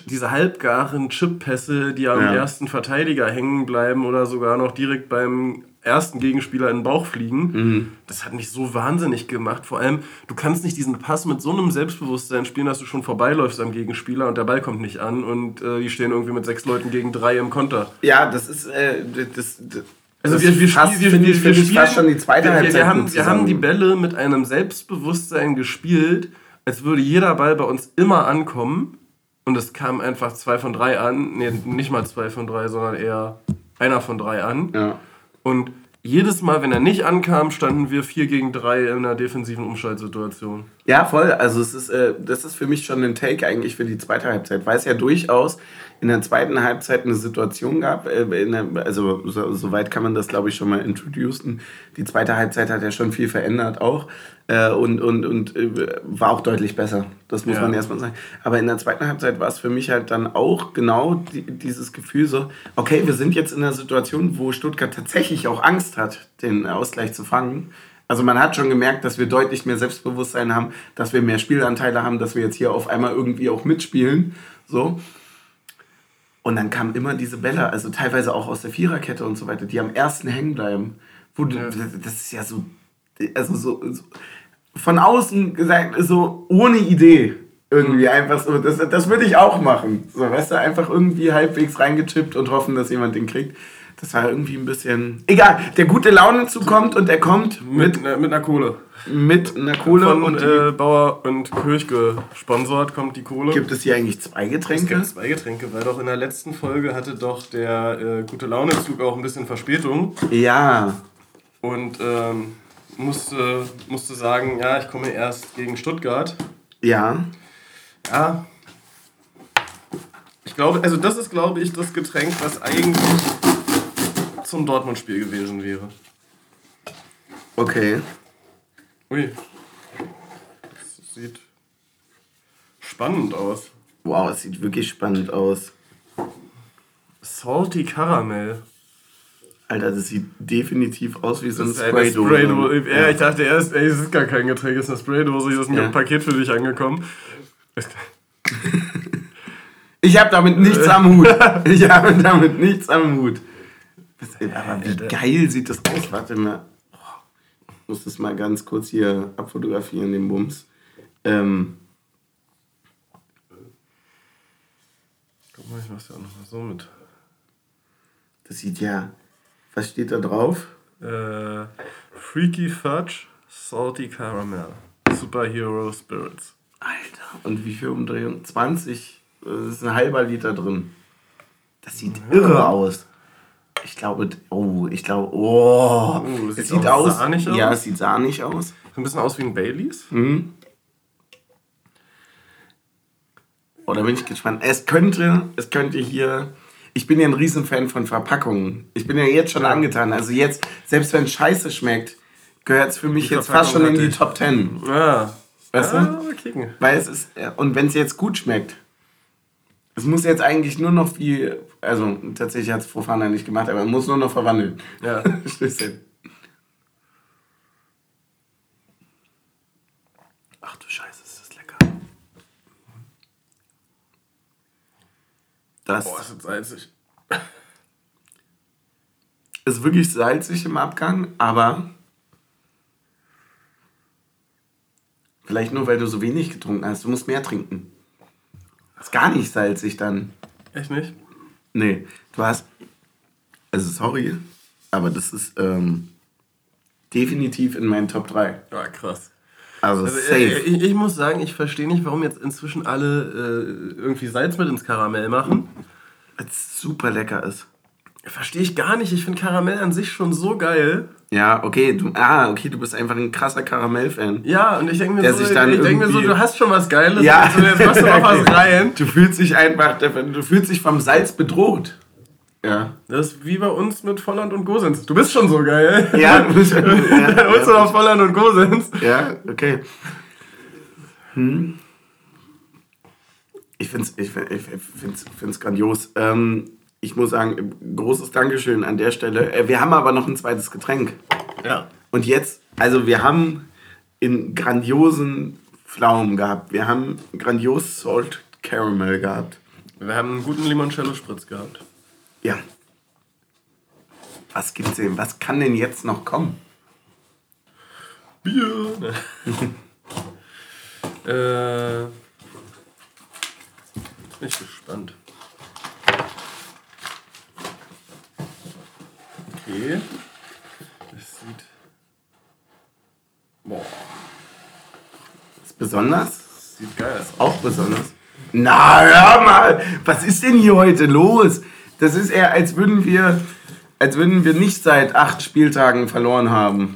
diese halbgaren Chip-Pässe, die am Ja. ersten Verteidiger hängen bleiben oder sogar noch direkt beim ersten Gegenspieler in den Bauch fliegen, Mhm. das hat mich so wahnsinnig gemacht. Vor allem, du kannst nicht diesen Pass mit so einem Selbstbewusstsein spielen, dass du schon vorbeiläufst am Gegenspieler und der Ball kommt nicht an und äh, die stehen irgendwie mit sechs Leuten gegen drei im Konter. ja, das ist, äh, das, das Also wir, wir, fast, wir, wir, wir, ich spielen, fast schon die zweite wir, wir, Halbzeit wir, haben, wir haben die. Bälle mit einem Selbstbewusstsein gespielt, als würde jeder Ball bei uns immer ankommen. Und es kam einfach zwei von drei an. Nee, nicht mal zwei von drei, sondern eher einer von drei an. Ja. Und jedes Mal, wenn er nicht ankam, standen wir vier gegen drei in einer defensiven Umschaltsituation. Ja, voll. Also es ist, äh, das ist für mich schon ein Take eigentlich für die zweite Halbzeit, weil es ja durchaus in der zweiten Halbzeit eine Situation gab. Äh, in der, also so, soweit kann man das, glaube ich, schon mal introducen. Die zweite Halbzeit hat ja schon viel verändert auch äh, und, und, und äh, war auch deutlich besser. Das muss Ja. man erstmal sagen. Aber in der zweiten Halbzeit war es für mich halt dann auch genau die, dieses Gefühl so, okay, wir sind jetzt in einer Situation, wo Stuttgart tatsächlich auch Angst hat, den Ausgleich zu fangen. Also man hat schon gemerkt, dass wir deutlich mehr Selbstbewusstsein haben, dass wir mehr Spielanteile haben, dass wir jetzt hier auf einmal irgendwie auch mitspielen. So. Und dann kamen immer diese Bälle, also teilweise auch aus der Viererkette und so weiter, die am ersten hängen bleiben. Wo Das ist ja so, also so, so von außen gesagt, so ohne Idee. Irgendwie einfach so, das, das würde ich auch machen. So, weißt du, einfach irgendwie halbwegs reingechippt und hoffen, dass jemand den kriegt. Das war irgendwie ein bisschen. Egal, der gute Laune zukommt und er kommt Mit, mit, äh, mit einer Kohle. mit einer Kohle Von und äh, Bauer und Kirch gesponsert kommt die Kohle. gibt es hier eigentlich zwei Es Getränke? gibt zwei Getränke, weil doch in der letzten Folge hatte doch der äh, gute Launezug auch ein bisschen Verspätung Ja. und ähm, musste, musste sagen, ja, ich komme erst gegen Stuttgart. Ja. Ja. Ich glaube, also das ist, glaube ich, das Getränk, was eigentlich zum Dortmund-Spiel gewesen wäre. Okay. Ui. Das sieht spannend aus. Wow, es sieht wirklich spannend aus. Salty Caramel. Alter, das sieht definitiv aus wie so ein Spraydose. Spraydose. Ja, ich dachte erst, ey, es ist gar kein Getränk, es ist eine Spraydose. Hier ist ein Ja. Paket für dich angekommen. Ich habe damit nichts am Hut. Ich habe damit nichts am Hut. Aber wie geil sieht das aus? Warte mal. Ich muss das mal ganz kurz hier abfotografieren, den Bums. Ähm, Guck mal, ich mach's ja auch nochmal so mit. das sieht ja. Was steht da drauf? Äh, Freaky Fudge, Salty Caramel, Superhero Spirits. Alter, und wie viel Umdrehung? 20. Das ist ein halber Liter drin. Das sieht irre aus. Ich glaube, oh, ich glaube, oh. Oh, es sieht aus. sahnig Ja, aus? es sieht sahnig aus. Ein bisschen aus wie ein Baileys. Oh, da bin ich gespannt. Es könnte, es könnte hier. Ich bin ja ein Riesenfan von Verpackungen. Ich bin ja jetzt schon angetan. Also jetzt, selbst wenn es scheiße schmeckt, gehört es für mich Die jetzt fast schon in die Top 10. Ja. Weißt ja, du? kicken. Weil es ist, und wenn es jetzt gut schmeckt, es muss jetzt eigentlich nur noch wie, also tatsächlich hat es Fofana nicht gemacht, aber man muss nur noch verwandeln. Ja. Stößchen. Ach du Scheiße, ist das lecker. Das Boah, ist jetzt salzig. ist wirklich salzig im Abgang, aber vielleicht nur, weil du so wenig getrunken hast. Du musst mehr trinken. Ist gar nicht salzig dann. Echt nicht? Nee, du hast. Also sorry, aber das ist ähm, definitiv in meinen Top 3. Ja, krass. Also, Also, safe. äh, ich, ich muss sagen, ich verstehe nicht, warum jetzt inzwischen alle äh, irgendwie Salz mit ins Karamell machen. Weil es super lecker ist. Verstehe ich gar nicht. Ich finde Karamell an sich schon so geil. Ja, okay, du, ah, okay, du bist einfach ein krasser Karamell-Fan. Ja, und ich denke mir, so, ich denk mir so, du hast schon was Geiles. Ja. Also jetzt machst du noch was rein. Du fühlst dich einfach, du fühlst dich vom Salz bedroht. Ja. Das ist wie bei uns mit Volland und Gosens. Du bist schon so geil. Ja, du bist, ja, Dann holst du noch Volland und Gosens. Ja, okay. Hm. Ich finde es ich find, ich find's, find's grandios. Ähm, ich muss sagen, großes Dankeschön an der Stelle. Äh, wir haben aber noch ein zweites Getränk. Ja. Und jetzt, also wir haben in grandiosen Pflaumen gehabt. Wir haben grandios Salt Caramel gehabt. Wir haben einen guten Limoncello-Spritz gehabt. Ja. Was gibt's denn? Was kann denn jetzt noch kommen? Bier. äh, bin ich gespannt. Okay. Das sieht. Boah, Ist besonders? das sieht geil aus. Auch besonders. Na, hör mal, was ist denn hier heute los? Das ist eher, als würden wir, als würden wir nicht seit acht Spieltagen verloren haben.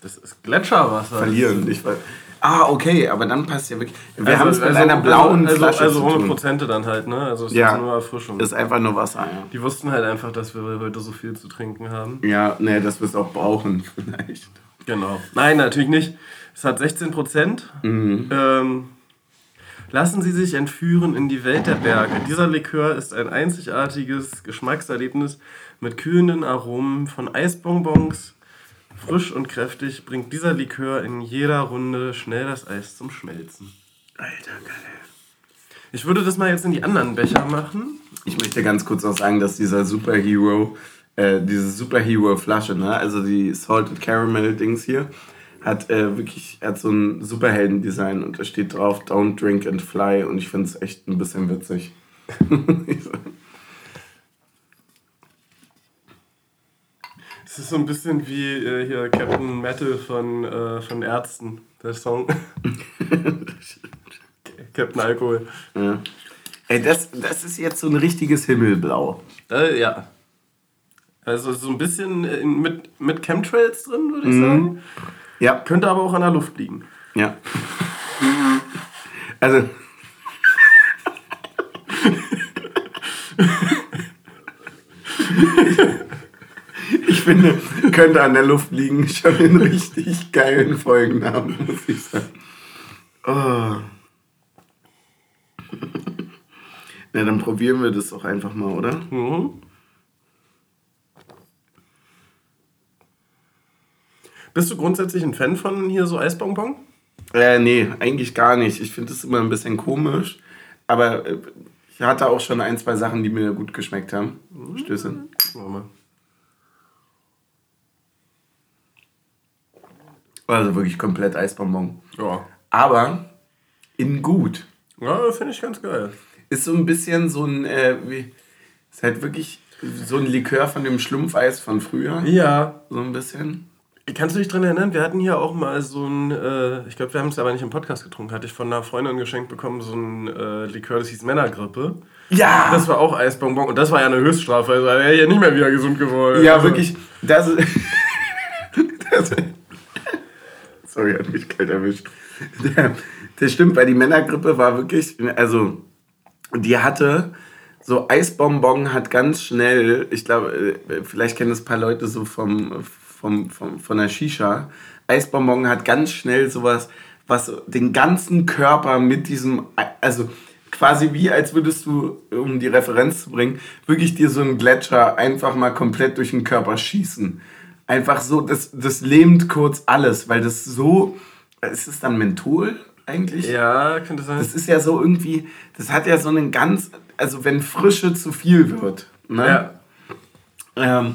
Das ist Gletscherwasser. Verlieren, ich weiß. Ah, okay, aber dann passt ja wirklich. Wir Also- haben es mit also- einer blauen also, Flasche Also zu ohne tun. Prozente dann halt, ne? Also es Ja. ist nur Erfrischung. Das ist einfach nur Wasser, ja. Die wussten halt einfach, dass wir heute so viel zu trinken haben. Ja, nee, dass wir es auch brauchen, vielleicht. Genau. Nein, natürlich nicht. Es hat 16 Prozent. Ähm, lassen Sie sich entführen in die Welt der Berge. Dieser Likör ist ein einzigartiges Geschmackserlebnis mit kühlenden Aromen von Eisbonbons. Frisch und kräftig bringt dieser Likör in jeder Runde schnell das Eis zum Schmelzen. Alter, geil. Ich würde das mal jetzt in die anderen Becher machen. Ich möchte ganz kurz auch sagen, dass dieser Superhero, äh, diese Superhero-Flasche, ne, also die Salted Caramel-Dings hier, hat äh, wirklich, hat so ein Superhelden-Design und da steht drauf Don't Drink and Fly und ich finde es echt ein bisschen witzig. Es ist so ein bisschen wie äh, hier Captain Metal von, äh, von Ärzten, der Song. Captain Alkohol. ja. Ey, das, das ist jetzt so ein richtiges Himmelblau. Äh, ja. Also so ein bisschen äh, mit, mit Chemtrails drin, würde ich sagen. Ja, Könnte aber auch an der Luft liegen. ja. Also. Ich finde, könnte an der Luft liegen, schon einen richtig geilen Folgennamen, muss ich sagen. Oh. Na, dann probieren wir das doch einfach mal, oder? Mhm. Bist du grundsätzlich ein Fan von hier so Eisbonbon? Äh, nee, eigentlich gar nicht. Ich finde es immer ein bisschen komisch. Aber äh, ich hatte auch schon ein, zwei Sachen, die mir gut geschmeckt haben. Stöße. Gucken wir mal. Also wirklich komplett Eisbonbon. Ja. Aber in gut. Ja, finde ich ganz geil. Ist so ein bisschen so ein, äh, wie, ist halt wirklich so ein Likör von dem Schlumpfeis von früher. Ja. So ein bisschen. Kannst du dich dran erinnern? Wir hatten hier auch mal so ein, äh, ich glaube, wir haben es aber nicht im Podcast getrunken, hatte ich von einer Freundin geschenkt bekommen, so ein äh, Likör, das hieß Männergrippe. Ja! Das war auch Eisbonbon und das war ja eine Höchststrafe, also er wäre ja nicht mehr wieder gesund geworden. Ja, also, wirklich. Das, das, sorry, hat mich kalt erwischt. Das stimmt, weil die Männergrippe war wirklich, also die hatte so Eisbonbon hat ganz schnell, ich glaube, äh, vielleicht kennen es ein paar Leute so vom, vom, vom, von der Shisha. Eisbonbon hat ganz schnell sowas, was den ganzen Körper mit diesem, also quasi wie als würdest du, um die Referenz zu bringen, wirklich dir so einen Gletscher einfach mal komplett durch den Körper schießen. Einfach so, das, das lähmt kurz alles, weil das so, ist es dann Menthol eigentlich? Ja, könnte sein. Das ist ja so irgendwie, das hat ja so einen ganz, also wenn Frische zu viel wird. Ne? Ja. Ähm,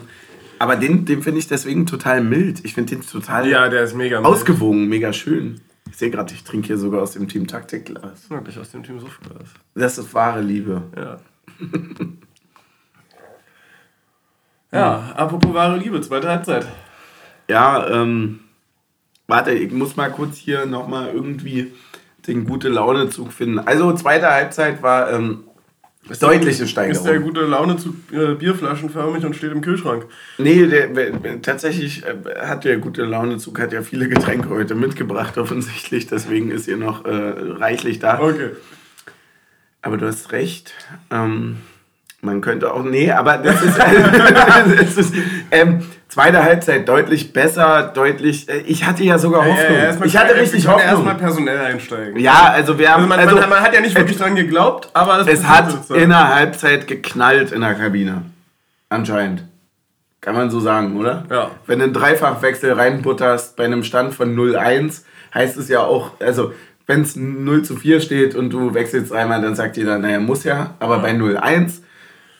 aber den, den finde ich deswegen total mild. Ich finde den total Ja, der ist mega mild. ausgewogen, mega schön. Ich sehe gerade, ich trinke hier sogar aus dem Team Taktikglas. Wirklich aus dem Team Suffglas. Das ist wahre Liebe. Ja. ja, apropos wahre Liebe, zweite Halbzeit. Ja, ähm, warte, ich muss mal kurz hier nochmal irgendwie den gute Laune-Zug finden. Also, zweite Halbzeit war ähm, deutliche Steigerung. Ist der gute Laune zu äh, bierflaschenförmig und steht im Kühlschrank. Nee, der, der, tatsächlich äh, hat der gute Launezug hat ja viele Getränke heute mitgebracht, offensichtlich. Deswegen ist hier noch äh, reichlich da. Okay. Aber du hast recht. Ähm, man könnte auch. Nee, aber das ist. das ist ähm, zweite Halbzeit deutlich besser, deutlich. Äh, ich hatte ja sogar Hoffnung. erstmal- ich hatte richtig Hoffnung. erstmal personell einsteigen. Ja, also wir haben. Also man, also, man, man hat ja nicht wirklich dran geglaubt, aber es hat in der Halbzeit geknallt in der Kabine. Anscheinend. Kann man so sagen, oder? Ja. Wenn du einen Dreifachwechsel reinbutterst bei einem Stand von 0-1, heißt es ja auch, also wenn es 0 zu 4 steht und du wechselst einmal, dann sagt jeder, naja, muss ja. Aber bei 0-1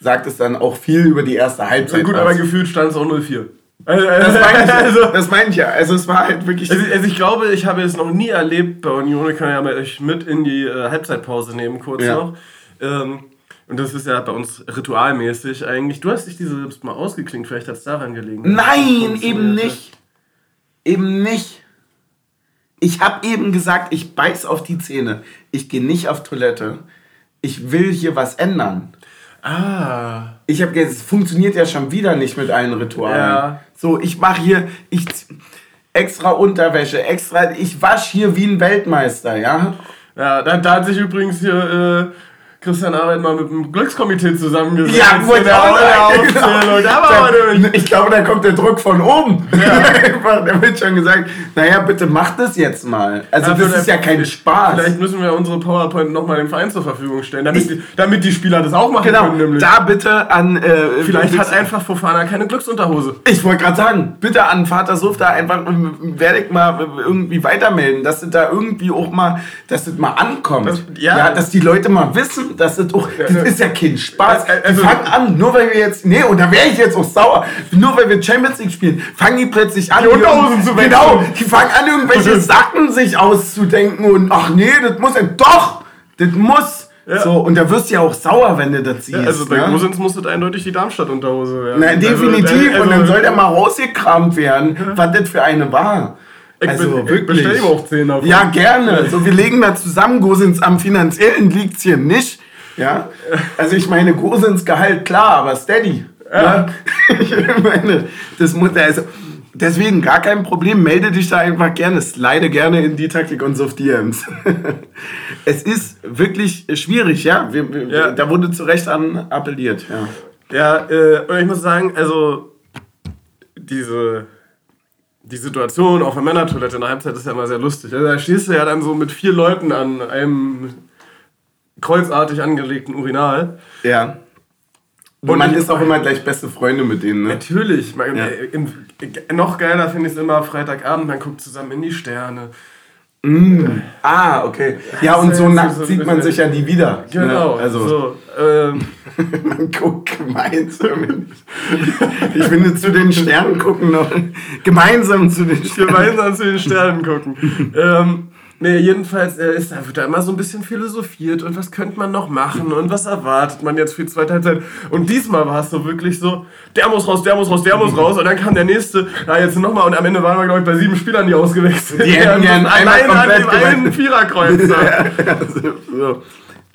sagt es dann auch viel über die erste Halbzeit. Gut, aus. aber gefühlt stand es auch 0-4. Also, das meine ich, also, das meine ich ja. Also es war halt wirklich. also, also ich glaube, ich habe es noch nie erlebt bei Union. Ich kann ja mal euch mit in die äh, Halbzeitpause nehmen, kurz Ja. noch. Ähm, und das ist ja bei uns ritualmäßig eigentlich. Du hast dich diese Lips mal ausgeklingt, vielleicht hat es daran gelegen. Nein, eben nicht. Eben nicht. Ich habe eben gesagt, ich beiß auf die Zähne. Ich gehe nicht auf Toilette. Ich will hier was ändern. Ah. Ich habe jetzt, es funktioniert ja schon wieder nicht mit allen Ritualen. Ja. So, ich mache hier ich, extra Unterwäsche, extra, ich wasche hier wie ein Weltmeister, ja? Ja, da, da hat sich übrigens hier äh, Christian Arbeit mal mit dem Glückskomitee zusammengesetzt. Ja, wollte der, auch Aufzählung. Da war durch. Ich glaube, da kommt der Druck von oben. Einfach, da wird schon gesagt, naja, bitte mach das jetzt mal. Also Ja, das ist ja kein Spaß. Vielleicht müssen wir unsere PowerPoint nochmal dem Verein zur Verfügung stellen, damit, Ich- die, damit die Spieler das auch machen Genau, können. Nämlich. da bitte an... Äh, Vielleicht hat einfach Fofana keine Glücksunterhose. Ich wollte gerade sagen, bitte an Vater Suff da einfach, werde ich mal irgendwie weitermelden, dass das da irgendwie auch mal, dass das mal ankommt. Das- ja. dass die Leute mal wissen, das auch, das ja. ist ja kein Spaß. Also- also- die fangen an, nur weil wir jetzt, nee, und da wäre ich jetzt auch sauer, nur weil wir Champions League spielen, fangen die plötzlich an, Die Unterhosen zu wechseln. Genau, die fangen an, irgendwelche Sachen sich auszudenken und ach nee, das muss ja, doch, das muss. Ja. So, und da wirst du ja auch sauer, wenn du das siehst. Also bei ne? Gosens muss das eindeutig die Darmstadt-Unterhose werden. Na, definitiv. Also, äh, und dann also- soll der mal rausgekramt werden, was das für eine war. Ich Also bin- ich wirklich. bestell ihm auch 10 davon. Ja, gerne. So, wir legen da zusammen. Gosens am finanziellen liegt's hier nicht. Ja. Also ich meine, Gosens Gehalt, klar, aber steady. Ja. Ich meine, das muss, also, deswegen gar kein Problem. Melde dich da einfach gerne. Slide gerne in die Taktik und auf DMs. es ist wirklich schwierig, ja. Wir, wir, Ja. Da wurde zu Recht an appelliert, ja. Ja, äh, und ich muss sagen, also diese die Situation auf der Männertoilette in der Halbzeit ist ja immer sehr lustig. Also, da stehst du ja dann so mit vier Leuten an einem kreuzartig angelegten Urinal. Ja. Und man ist auch immer gleich beste Freunde mit denen, ne? Natürlich. Ja. noch geiler finde ich es immer Freitagabend, man guckt zusammen in die Sterne. Mm. Ah, okay. Ja, und so nackt sieht man sich ja nie wieder. Genau. Ne? Also, so, ähm, man guckt gemeinsam. Ich finde, zu den Sternen gucken noch. Gemeinsam zu den Sternen. gemeinsam zu den Sternen gucken. ähm, nee, jedenfalls äh, ist, da wird da immer so ein bisschen philosophiert und was könnte man noch machen und was erwartet man jetzt für die zweite Halbzeit. Und diesmal war es so wirklich so, der muss raus, der muss raus, der muss raus und dann kam der nächste, ja jetzt nochmal und am Ende waren wir glaube ich bei sieben Spielern, die ausgewechselt Die gern einmal allein an dem einen. Viererkreuzer. Also, so.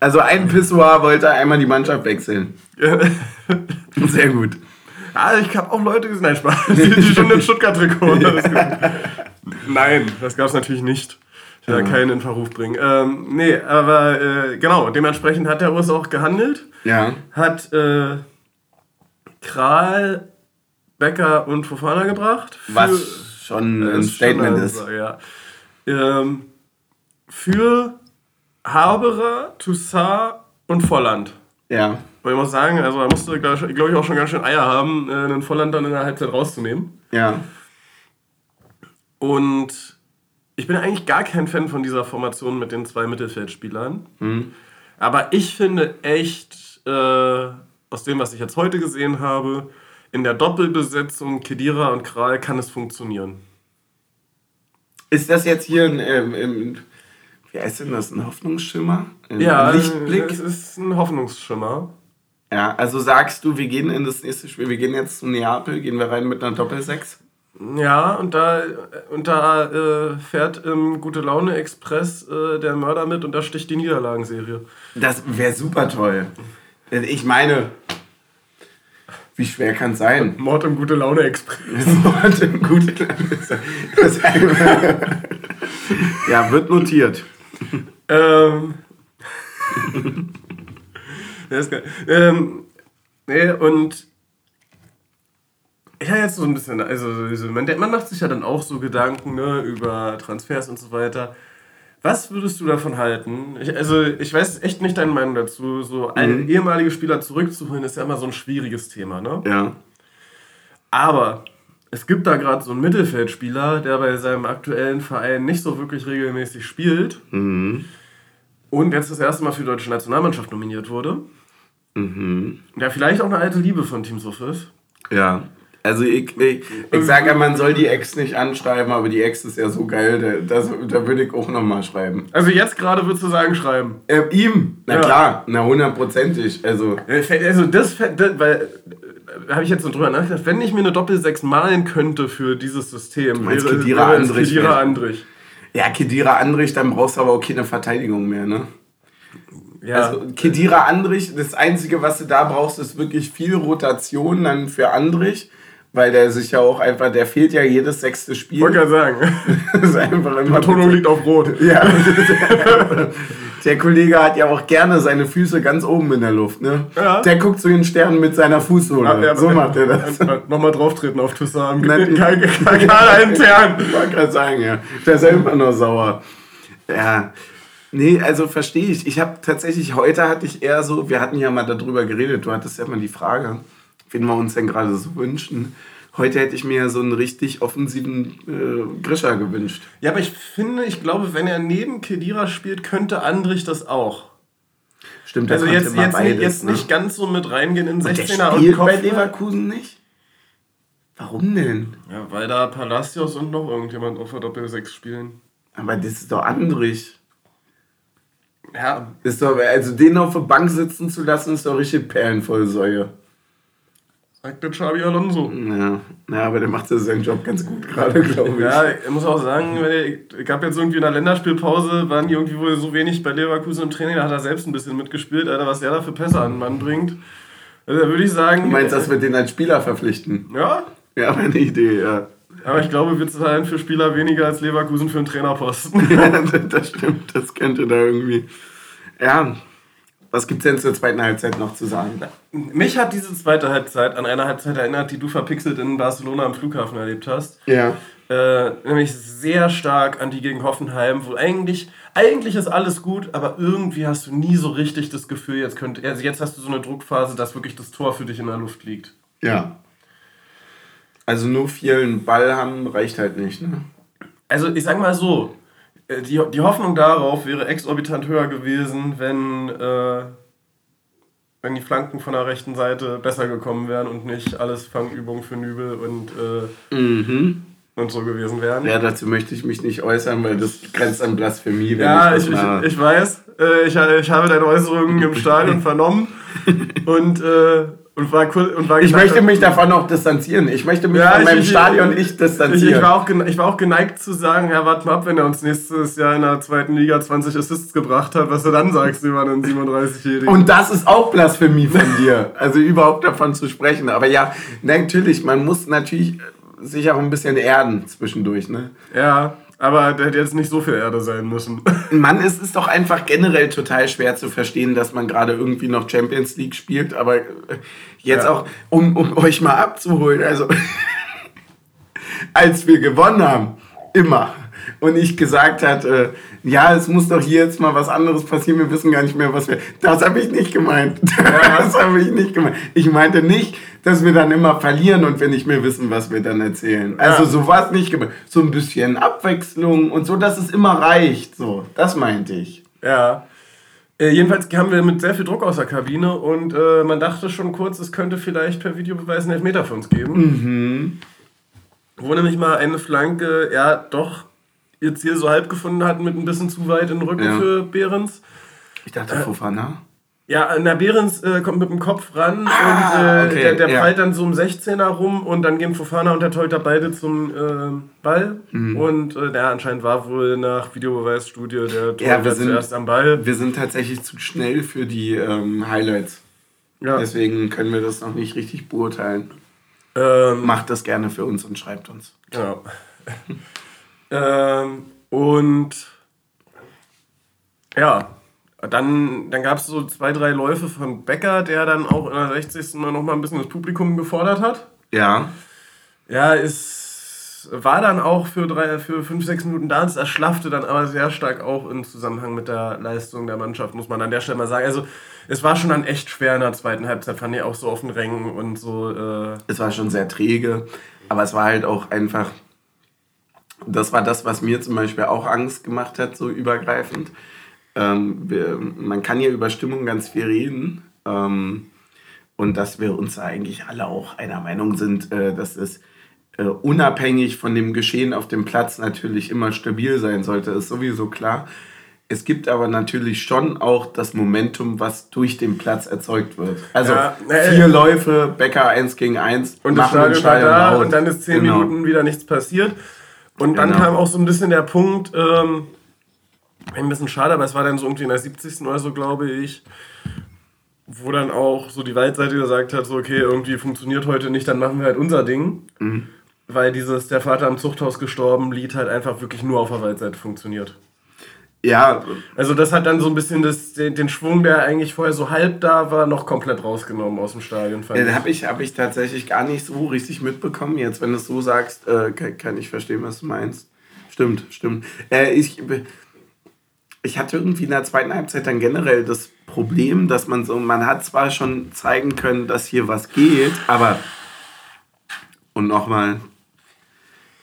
also ein Pissoir wollte einmal die Mannschaft wechseln. Sehr gut. Ja, ich habe auch Leute gesehen, nein, Spaß, die, die schon in Stuttgart-Trikot. Nein, das gab es natürlich nicht. Will ja. keinen in Verruf bringen. Ähm, nee, aber äh, genau, dementsprechend hat der Urs auch gehandelt. Ja. Hat äh, Kral, Becker und Fofana gebracht. für- Was schon äh, ein Statement schon ist. eine Ansage, Ja. Ähm, für Haberer, Toussaint und Volland. Ja. Und ich muss sagen, also er musste, glaube glaub ich, auch schon ganz schön Eier haben, äh, einen Volland dann in der Halbzeit rauszunehmen. Ja. Und ich bin eigentlich gar kein Fan von dieser Formation mit den zwei Mittelfeldspielern. Aber ich finde echt, äh, aus dem, was ich jetzt heute gesehen habe, in der Doppelbesetzung Kedira und Kral kann es funktionieren. Ist das jetzt hier ein, ähm, ähm, wie heißt denn das, ein Hoffnungsschimmer? Ein Ja, Lichtblick? es ist ein Hoffnungsschimmer. Ja, also sagst du, wir gehen in das nächste Spiel, wir gehen jetzt zu Neapel, gehen wir rein mit einer Doppelsechs? Ja, und da, und da äh, fährt im Gute Laune Express äh, der Mörder mit und da sticht die Niederlagenserie. Das wäre super toll. Ich meine, wie schwer kann es sein? Mord im Gute Laune Express. Warte, gut. Das ja, wird notiert. Ähm. ja, ist geil. Ähm, nee, und. Ja, jetzt so ein bisschen, also so- man, man macht sich ja dann auch so Gedanken ne, über Transfers und so weiter. Was würdest du davon halten? Ich, also, ich weiß echt nicht deine Meinung dazu. So ein ehemalige Spieler zurückzuholen, ist ja immer so ein schwieriges Thema, ne? Ja. Aber es gibt da gerade so einen Mittelfeldspieler, der bei seinem aktuellen Verein nicht so wirklich regelmäßig spielt und jetzt das erste Mal für die deutsche Nationalmannschaft nominiert wurde. Der vielleicht auch eine alte Liebe von Team Suff ist. Ja. Also ich, ich, ich sage ja, man soll die Ex nicht anschreiben, aber die Ex ist ja so geil, da, das, da würde ich auch nochmal schreiben. Also jetzt gerade würdest du sagen, schreiben. Äh, ihm? Na Ja. klar, na hundertprozentig. Also, Also das, das weil äh, habe ich jetzt so drüber nachgedacht, wenn ich mir eine Doppel-6 malen könnte für dieses System, wäre, Khedira wäre Andrich Khedira wäre- Andrich. ja, Kedira Andrich, dann brauchst du aber auch keine Verteidigung mehr, ne? Ja. Also Kedira Andrich, das Einzige, was du da brauchst, ist wirklich viel Rotation dann für Andrich, weil der sich ja auch einfach, der fehlt ja jedes sechste Spiel. wollte gerade sagen, Das ist einfach immer Betonung liegt auf Rot. Ja. Der Kollege hat ja auch gerne seine Füße ganz oben in der Luft, ne? Ja. Der guckt zu den Sternen mit seiner Fußsohle. so macht er das. Nochmal drauftreten auf Toussaint. Kader intern. Ich wollte gerade sagen, ja. Der ist ja immer noch sauer. Ja. Nee, also verstehe ich. Ich habe tatsächlich, heute hatte ich eher so, wir hatten ja mal darüber geredet, du hattest ja mal die Frage, wen wir uns denn gerade so wünschen. Heute hätte ich mir so einen richtig offensiven äh, Grischer gewünscht. Ja, aber ich finde, ich glaube, wenn er neben Kedira spielt, könnte Andrich das auch. Stimmt, der Also jetzt, jetzt, nicht, beides, jetzt ne? nicht ganz so mit reingehen in Der 16er und spielt bei Kopf. Leverkusen nicht? Warum denn? Ja, weil da Palacios und noch irgendjemand auf der Doppel-6 spielen. Aber das ist doch Andrich. Ja, Ist doch, also den auf der Bank sitzen zu lassen, ist doch richtig perlenvoll Säue. Sagt der Xabi Alonso. Ja, ja, aber der macht ja seinen Job ganz gut gerade, glaube ich. Ja, ich muss auch sagen, er- gab jetzt irgendwie in der Länderspielpause, waren die irgendwie wohl so wenig bei Leverkusen im Training, da hat er selbst ein bisschen mitgespielt, Alter, was der da für Pässe an den Mann bringt. Also da würde ich sagen. Du meinst, dass wir den als Spieler verpflichten? Ja, Ja, meine Idee, ja. aber ich glaube, wir zahlen für Spieler weniger als Leverkusen für einen Trainerposten. ja. Das stimmt, das könnte da irgendwie. Ja, was gibt's denn zur zweiten Halbzeit noch zu sagen? Mich hat diese zweite Halbzeit an eine Halbzeit erinnert, die du verpixelt in Barcelona am Flughafen erlebt hast. Ja. Äh, nämlich sehr stark an die gegen Hoffenheim, wo eigentlich, eigentlich ist alles gut, aber irgendwie hast du nie so richtig das Gefühl, jetzt, könnte, also jetzt hast du so eine Druckphase, dass wirklich das Tor für dich in der Luft liegt. Ja. Also nur vielen Ball haben reicht halt nicht, ne? Also ich sag mal so, die, die Hoffnung darauf wäre exorbitant höher gewesen, wenn, äh, wenn die Flanken von der rechten Seite besser gekommen wären und nicht alles Fangübungen für Nübel und, äh, mhm. und so gewesen wären. Ja, dazu möchte ich mich nicht äußern, weil das grenzt an Blasphemie. ja, ich, ich, ich, ich, weiß. Äh, ich, ich habe deine Äußerungen im Stadion vernommen und äh, und war cool, und war ich möchte mich davon auch distanzieren. Ich möchte mich ja, von ich, meinem ich, Stadion nicht distanzieren. Ich, ich, war auch, ich war auch geneigt zu sagen, ja, warte mal ab, wenn er uns nächstes Jahr in der zweiten Liga 20 Assists gebracht hat, was du dann sagst über einen 37-Jährigen. Und das ist auch Blasphemie von dir. Also überhaupt davon zu sprechen. Aber ja, natürlich, man muss natürlich sich auch ein bisschen erden zwischendurch, ne? Ja. Aber der hätte jetzt nicht so viel Erde sein müssen. Mann, es ist doch einfach generell total schwer zu verstehen, dass man gerade irgendwie noch Champions League spielt, aber jetzt ja. auch, um, um euch mal abzuholen, also als wir gewonnen haben, immer, und ich gesagt hatte, äh, ja, es muss doch hier jetzt mal was anderes passieren, wir wissen gar nicht mehr, was wir. Das habe ich nicht gemeint. Das habe ich nicht gemeint. Ich meinte nicht, dass wir dann immer verlieren und wir nicht mehr wissen, was wir dann erzählen. Also ja. so war es nicht gemeint. So ein bisschen Abwechslung und so, dass es immer reicht. So, das meinte ich. Ja. Äh, jedenfalls kamen wir mit sehr viel Druck aus der Kabine und äh, man dachte schon kurz, es könnte vielleicht per Videobeweis einen Elfmeter für uns geben. Mhm. Wo nämlich mal eine Flanke, ja, doch ihr Ziel so halb gefunden hatten mit ein bisschen zu weit in den Rücken ja. für Behrens. Ich dachte äh, Fofana. Ja, na, Behrens äh, kommt mit dem Kopf ran ah, und äh, okay, der, der ja. prallt dann so um 16er rum und dann gehen Fofana und der Teuter beide zum äh, Ball. Mhm. Und äh, der anscheinend war wohl nach Videobeweisstudie der Torhüter ja, wir sind, zuerst am Ball. Wir sind tatsächlich zu schnell für die ähm, Highlights. Ja. Deswegen können wir das noch nicht richtig beurteilen. Ähm, Macht das gerne für uns und schreibt uns. Genau. Ähm, und ja, dann, dann gab es so zwei, drei Läufe von Becker, der dann auch in der 60. Mal noch mal ein bisschen das Publikum gefordert hat. Ja. Ja, es war dann auch für, drei, für fünf, sechs Minuten da. Es erschlaffte dann aber sehr stark auch im Zusammenhang mit der Leistung der Mannschaft, muss man an der Stelle mal sagen. Also, es war schon dann echt schwer in der zweiten Halbzeit, fand ich auch so auf den Rängen und so. Äh es war schon sehr träge, aber es war halt auch einfach das war das, was mir zum Beispiel auch Angst gemacht hat, so übergreifend. Ähm, wir, man kann ja über Stimmung ganz viel reden. Ähm, und dass wir uns eigentlich alle auch einer Meinung sind, äh, dass es äh, unabhängig von dem Geschehen auf dem Platz natürlich immer stabil sein sollte, ist sowieso klar. Es gibt aber natürlich schon auch das Momentum, was durch den Platz erzeugt wird. Also ja, äh, vier Läufe, Becker 1 gegen 1 und das Stadion, Stadion da und dann ist zehn genau. Minuten wieder nichts passiert. Und dann genau. kam auch so ein bisschen der Punkt, ähm, ein bisschen schade, aber es war dann so irgendwie in der 70. oder so, glaube ich, wo dann auch so die Waldseite gesagt hat, so okay, irgendwie funktioniert heute nicht, dann machen wir halt unser Ding. Mhm. Weil dieses Der Vater am Zuchthaus gestorben Lied halt einfach wirklich nur auf der Waldseite funktioniert. Ja. Also das hat dann so ein bisschen das, den, den Schwung, der eigentlich vorher so halb da war, noch komplett rausgenommen aus dem Stadion. Fand ja, habe ich, hab ich tatsächlich gar nicht so richtig mitbekommen. Jetzt, wenn du es so sagst, äh, kann, kann, ich verstehen, was du meinst. Stimmt, stimmt. Äh, ich, ich hatte irgendwie in der zweiten Halbzeit dann generell das Problem, dass man so, man hat zwar schon zeigen können, dass hier was geht, aber und nochmal,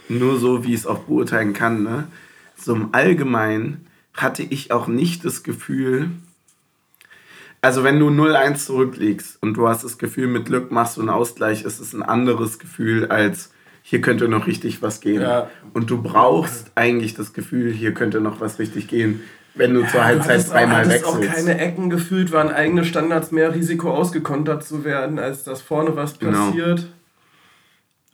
nur so, wie ich es auch beurteilen kann, ne? so im Allgemeinen hatte ich auch nicht das Gefühl, also wenn du 0-1 zurückliegst und du hast das Gefühl, mit Glück machst du einen Ausgleich, ist es ein anderes Gefühl als hier könnte noch richtig was gehen. Ja. Und du brauchst eigentlich das Gefühl, hier könnte noch was richtig gehen, wenn du ja, zur Halbzeit dreimal wechselst. auch keine Ecken gefühlt, waren eigene Standards mehr Risiko ausgekontert zu werden, als dass vorne was genau. passiert. Genau.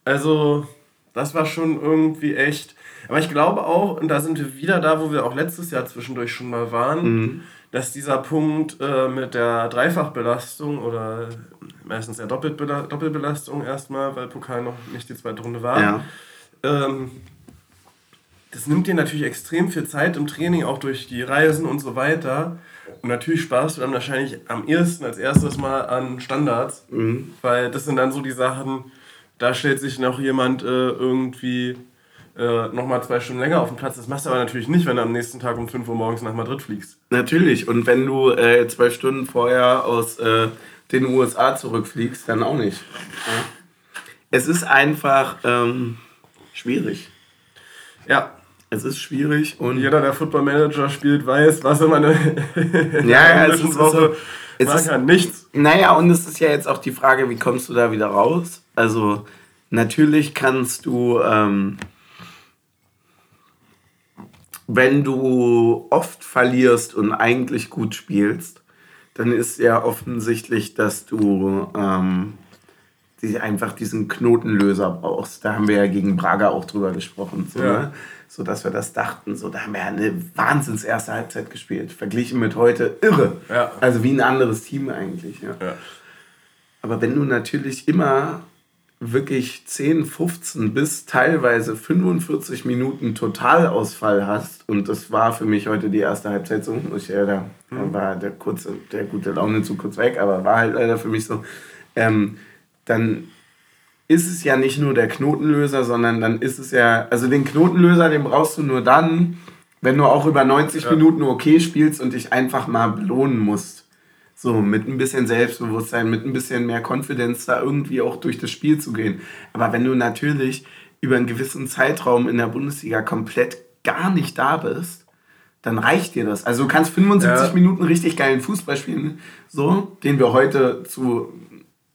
Also, das war schon irgendwie echt. Aber ich glaube auch, und da sind wir wieder da, wo wir auch letztes Jahr zwischendurch schon mal waren, mhm. dass dieser Punkt äh, mit der Dreifachbelastung oder meistens der Doppelbela Doppelbelastung erstmal, weil Pokal noch nicht die zweite Runde war, ja. ähm, das nimmt dir natürlich extrem viel Zeit im Training, auch durch die Reisen und so weiter. Und natürlich sparst du dann wahrscheinlich am ersten als erstes mal an Standards, mhm. weil das sind dann so die Sachen, da stellt sich noch jemand äh, irgendwie äh, nochmal zwei Stunden länger auf dem Platz. Das machst du aber natürlich nicht, wenn du am nächsten Tag um 5 Uhr morgens nach Madrid fliegst. Natürlich. Und wenn du äh, zwei Stunden vorher aus äh, den USA zurückfliegst, dann auch nicht. Ja. Es ist einfach ähm, schwierig. Ja. Es ist schwierig und. Jeder, der Football Manager spielt, weiß, was immer eine. ja, ja, es ist Woche so, es ist, nichts. Naja, und es ist ja jetzt auch die Frage, wie kommst du da wieder raus? Also, natürlich kannst du. Ähm, wenn du oft verlierst und eigentlich gut spielst, dann ist ja offensichtlich, dass du ähm, die einfach diesen Knotenlöser brauchst. Da haben wir ja gegen Braga auch drüber gesprochen. So, ja. ne? so dass wir das dachten. So, da haben wir ja eine Wahnsinns erste Halbzeit gespielt. Verglichen mit heute irre. Ja. Also wie ein anderes Team eigentlich. Ja. ja. Aber wenn du natürlich immer wirklich 10, 15 bis teilweise 45 Minuten Totalausfall hast, und das war für mich heute die erste Halbzeit so, ich, ja, da mhm. war der kurze, der gute Laune zu kurz weg, aber war halt leider für mich so, ähm, dann ist es ja nicht nur der Knotenlöser, sondern dann ist es ja, also den Knotenlöser, den brauchst du nur dann, wenn du auch über 90 ja. Minuten okay spielst und dich einfach mal belohnen musst. So, mit ein bisschen Selbstbewusstsein, mit ein bisschen mehr Konfidenz da irgendwie auch durch das Spiel zu gehen. Aber wenn du natürlich über einen gewissen Zeitraum in der Bundesliga komplett gar nicht da bist, dann reicht dir das. Also du kannst 75 ja. Minuten richtig geilen Fußball spielen, so, den wir heute zu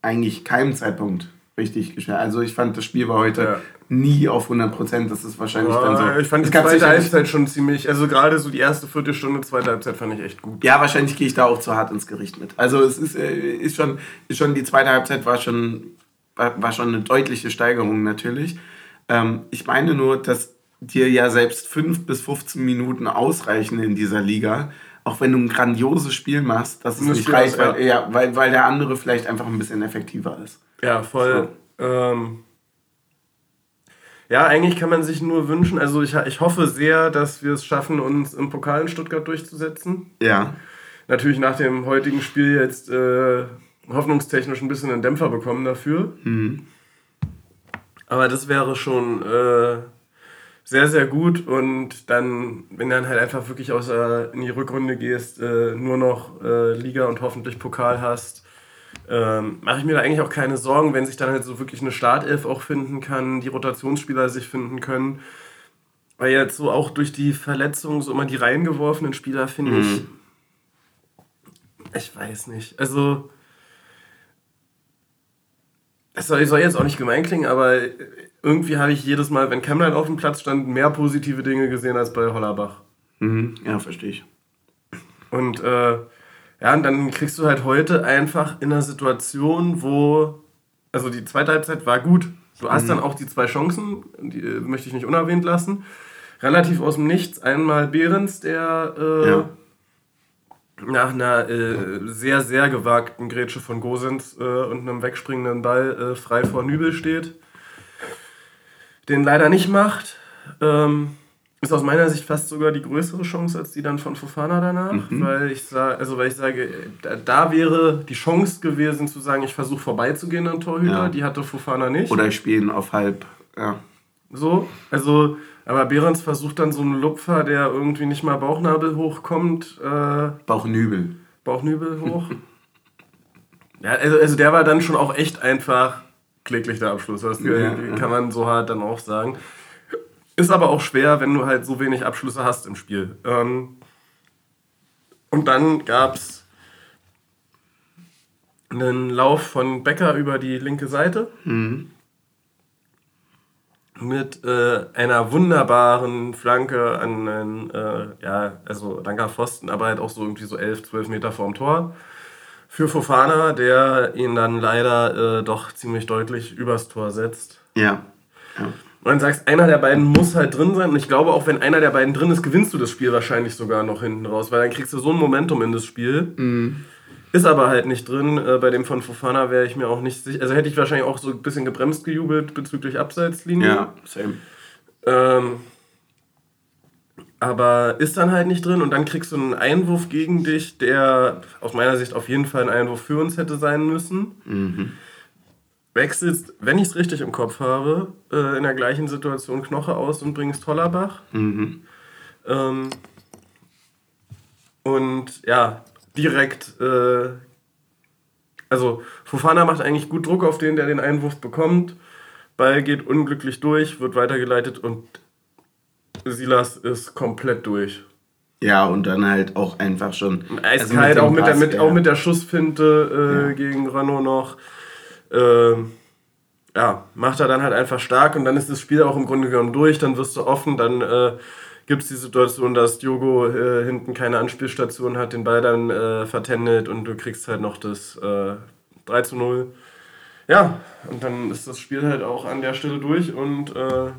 eigentlich keinem Zeitpunkt richtig gespielt. Also ich fand, das Spiel war heute ja. Nie auf 100 Prozent. Das ist wahrscheinlich ja, dann so. Ich fand die zweite Halbzeit schon ziemlich, also gerade so die erste Viertelstunde, zweite Halbzeit fand ich echt gut. Ja, wahrscheinlich gehe ich da auch zu hart ins Gericht mit. Also es ist, äh, ist, schon, ist schon, die zweite Halbzeit war schon, war, war schon eine deutliche Steigerung natürlich. Ähm, ich meine nur, dass dir ja selbst 5 bis 15 Minuten ausreichen in dieser Liga, auch wenn du ein grandioses Spiel machst, dass es nicht reicht, weil, ja. weil, weil der andere vielleicht einfach ein bisschen effektiver ist. Ja, voll. So. Ähm, ja, eigentlich kann man sich nur wünschen, also ich, ich hoffe sehr, dass wir es schaffen, uns im Pokal in Stuttgart durchzusetzen. Ja. Natürlich nach dem heutigen Spiel jetzt äh, hoffnungstechnisch ein bisschen einen Dämpfer bekommen dafür. Mhm. Aber das wäre schon äh, sehr, sehr gut. Und dann, wenn du dann halt einfach wirklich aus, äh, in die Rückrunde gehst, äh, nur noch äh, Liga und hoffentlich Pokal hast, ähm, mache ich mir da eigentlich auch keine Sorgen, wenn sich dann halt so wirklich eine Startelf auch finden kann, die Rotationsspieler sich finden können. Weil jetzt so auch durch die Verletzungen so immer die reingeworfenen Spieler, finde mhm. ich. Ich weiß nicht. Also. Es soll, soll jetzt auch nicht gemein klingen, aber irgendwie habe ich jedes Mal, wenn Kemlein auf dem Platz stand, mehr positive Dinge gesehen als bei Hollerbach. Mhm. Ja, verstehe ich. Und äh, ja, und dann kriegst du halt heute einfach in einer Situation, wo, also die zweite Halbzeit war gut. Du hast mhm. dann auch die zwei Chancen, die äh, möchte ich nicht unerwähnt lassen. Relativ aus dem Nichts. Einmal Behrens, der äh, ja. nach einer äh, sehr, sehr gewagten Grätsche von Gosens äh, und einem wegspringenden Ball äh, frei vor Nübel steht den leider nicht macht. Ähm, ist aus meiner Sicht fast sogar die größere Chance als die dann von Fofana danach, mhm. weil ich sage, also weil ich sage, da, da, wäre die Chance gewesen zu sagen, ich versuche vorbeizugehen an Torhüter, ja. die hatte Fofana nicht. Oder ich spiele ihn auf halb, ja. So, also, aber Behrens versucht dann so einen Lupfer, der irgendwie nicht mal Bauchnabel hochkommt. Äh, Bauchnübel. Bauchnübel hoch. ja, also, also der war dann schon auch echt einfach kläglich der Abschluss. Das ja, kann man so hart dann auch sagen. Ist aber auch schwer, wenn du halt so wenig Abschlüsse hast im Spiel. Ähm, und dann gab es einen Lauf von Becker über die linke Seite. Mhm. Mit äh, einer wunderbaren Flanke an einen, äh, ja, also danker Pfosten, aber halt auch so irgendwie so 11, 12 Meter vorm Tor für Fofana, der ihn dann leider äh, doch ziemlich deutlich übers Tor setzt. Ja. ja. Und dann sagst, einer der beiden muss halt drin sein. Und ich glaube, auch wenn einer der beiden drin ist, gewinnst du das Spiel wahrscheinlich sogar noch hinten raus, weil dann kriegst du so ein Momentum in das Spiel. Mhm. Ist aber halt nicht drin. Äh, bei dem von Fofana wäre ich mir auch nicht sicher. Also hätte ich wahrscheinlich auch so ein bisschen gebremst gejubelt bezüglich Abseitslinie. Ja, same. Ähm, aber ist dann halt nicht drin und dann kriegst du einen Einwurf gegen dich, der aus meiner Sicht auf jeden Fall ein Einwurf für uns hätte sein müssen. Mhm. Wechselst, wenn ich es richtig im Kopf habe, äh, in der gleichen Situation Knoche aus und bringst Hollerbach. Mhm. Ähm, und ja, direkt, äh, also Fofana macht eigentlich gut Druck auf den, der den Einwurf bekommt. Ball geht unglücklich durch, wird weitergeleitet und Silas ist komplett durch. Ja, und dann halt auch einfach schon. Eiskalt, also auch, mit der, mit, auch mit der Schussfinte äh, ja. gegen Rano noch. Ähm, ja, macht er dann halt einfach stark und dann ist das Spiel auch im Grunde genommen durch, dann wirst du offen, dann äh, gibt es die Situation, dass Diogo äh, hinten keine Anspielstation hat, den Ball dann äh, vertändelt und du kriegst halt noch das äh, 3 zu 0. Ja, und dann ist das Spiel halt auch an der Stelle durch und äh,